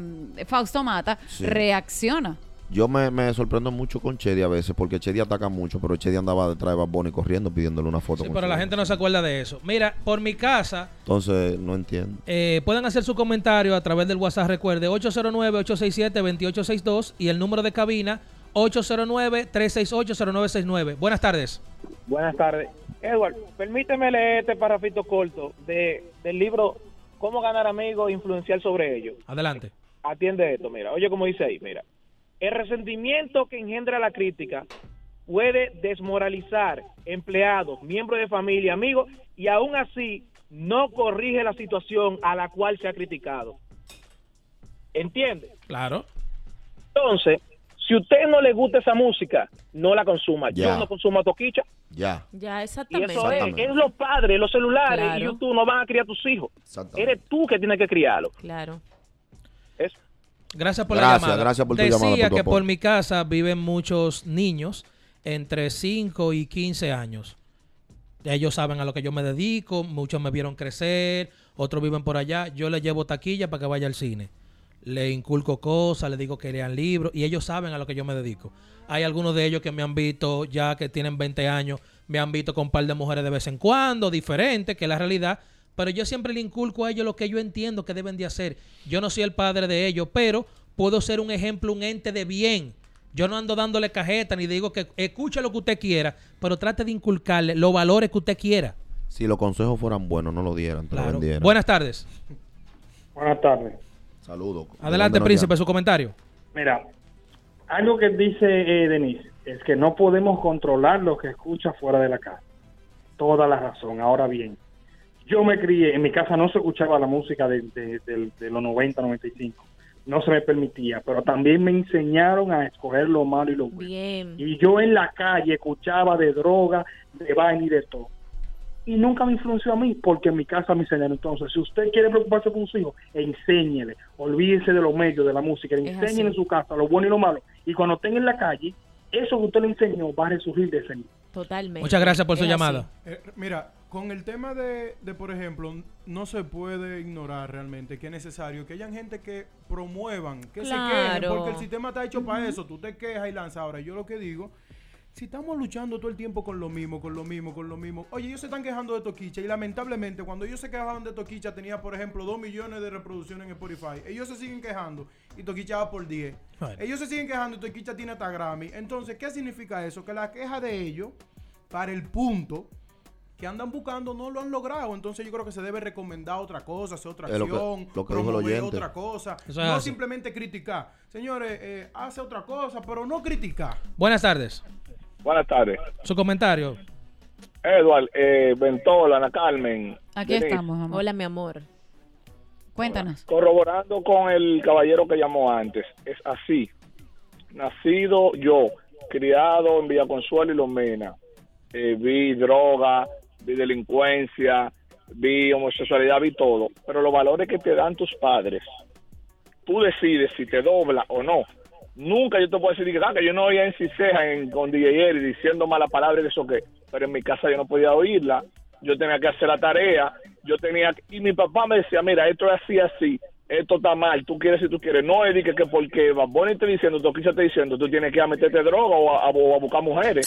Fausto Mata Sí. reacciona. Yo me, me sorprendo mucho con Chedi a veces, porque Chedi ataca mucho, pero Chedi andaba detrás de Bad Bunny corriendo pidiéndole una foto. Sí, con pero la gente no se acuerda de eso. Mira, por mi casa, Entonces, no entiendo. eh, pueden hacer su comentario a través del WhatsApp. Recuerde, 809-867-2862 y el número de cabina, 809-368-0969. Buenas tardes. Buenas tardes. Edward, permíteme leer este parrafito corto de, del libro Cómo ganar amigos e influenciar sobre ellos. Adelante. Atiende esto, mira. Oye, como dice ahí, mira. El resentimiento que engendra la crítica puede desmoralizar empleados, miembros de familia, amigos, y aún así no corrige la situación a la cual se ha criticado. ¿Entiende? Claro. Entonces, si a usted no le gusta esa música, no la consuma. Ya. Yo no consumo toquicha. Ya. Ya, Y exactamente. eso es, Exactamente. es los padres, los celulares Claro. y YouTube no van a criar a tus hijos. Eres tú que tienes que criarlos. Claro. Es- Gracias por la llamada. gracias por tu Decía llamada, por tu que por mi casa viven muchos niños entre 5 y 15 años. Ellos saben a lo que yo me dedico, muchos me vieron crecer, otros viven por allá. Yo les llevo taquilla para que vaya al cine. Le inculco cosas, les digo que lean libros y ellos saben a lo que yo me dedico. Hay algunos de ellos que me han visto ya que tienen 20 años, me han visto con un par de mujeres de vez en cuando, diferente, que es la realidad. Pero yo siempre le inculco a ellos lo que yo entiendo que deben de hacer. Yo no soy el padre de ellos, pero puedo ser un ejemplo, un ente de bien. Yo no ando dándole cajeta ni digo que escuche lo que usted quiera, pero trate de inculcarle los valores que usted quiera. Si los consejos fueran buenos, no lo dieran, te lo Claro. vendieran. Buenas tardes. Buenas tardes. Saludos. Adelante, ¿De dónde nos príncipe, su comentario. Mira, algo que dice eh, Denise es que no podemos controlar lo que escucha fuera de la casa. Toda la razón. Ahora bien, yo me crié, en mi casa no se escuchaba la música de, de- de- de los 90, 95. No se me permitía, pero también me enseñaron a escoger lo malo y lo bueno. Bien. Y yo en la calle escuchaba de droga, de vaina y de todo. Y nunca me influenció a mí, porque en mi casa me enseñaron. Entonces, si usted quiere preocuparse por sus hijos, enséñele. Olvídese de los medios, de la música. Enséñele en su casa lo bueno y lo malo. Y cuando estén en la calle, eso que usted le enseñó va a resurgir de ese niño. Totalmente. Muchas gracias por su así. llamada. Eh, mira, con el tema de, de, por ejemplo, no se puede ignorar realmente que es necesario que hayan gente que promuevan, que se quejen, porque el sistema está hecho para eso. Tú te quejas y lanzas. Ahora, yo lo que digo, si estamos luchando todo el tiempo con lo mismo, con lo mismo, con lo mismo. Oye, ellos se están quejando de Toquicha y lamentablemente cuando ellos se quejaban de Toquicha tenía, por ejemplo, 2 millones de reproducciones en Spotify. Ellos se siguen quejando y Toquicha va por 10. Bueno. Ellos se siguen quejando y Toquicha tiene hasta Grammy. Entonces, ¿qué significa eso? Que la queja de ellos, para el punto que andan buscando, no lo han logrado. Entonces, yo creo que se debe recomendar otra cosa, hacer otra Es lo que- acción, lo que promover oyente. otra cosa. Es no así. simplemente criticar. Señores, eh, hace otra cosa, pero no criticar. Buenas tardes. Buenas tardes. Su comentario. Edward, eh, Ventola, Ana Carmen. Aquí Denise, estamos, amor. Hola, mi amor. Cuéntanos. Corroborando con el caballero que llamó antes, es así. Nacido yo, criado en Villaconsuelo y Los Mena, eh, vi droga, vi delincuencia, vi homosexualidad, vi todo. Pero los valores que te dan tus padres, tú decides si te dobla o no. Nunca yo te puedo decir ah, que yo no oía en Ciseja en, con DJ diciendo malas palabras y eso que, pero en mi casa yo no podía oírla. Yo tenía que hacer la tarea, yo tenía y mi papá me decía, mira, esto es así, así, esto está mal, tú quieres si tú quieres. No de que, que porque Bad Bunny te diciendo, Toquicha te diciendo, tú tienes que ir a meterte droga o a, a buscar mujeres.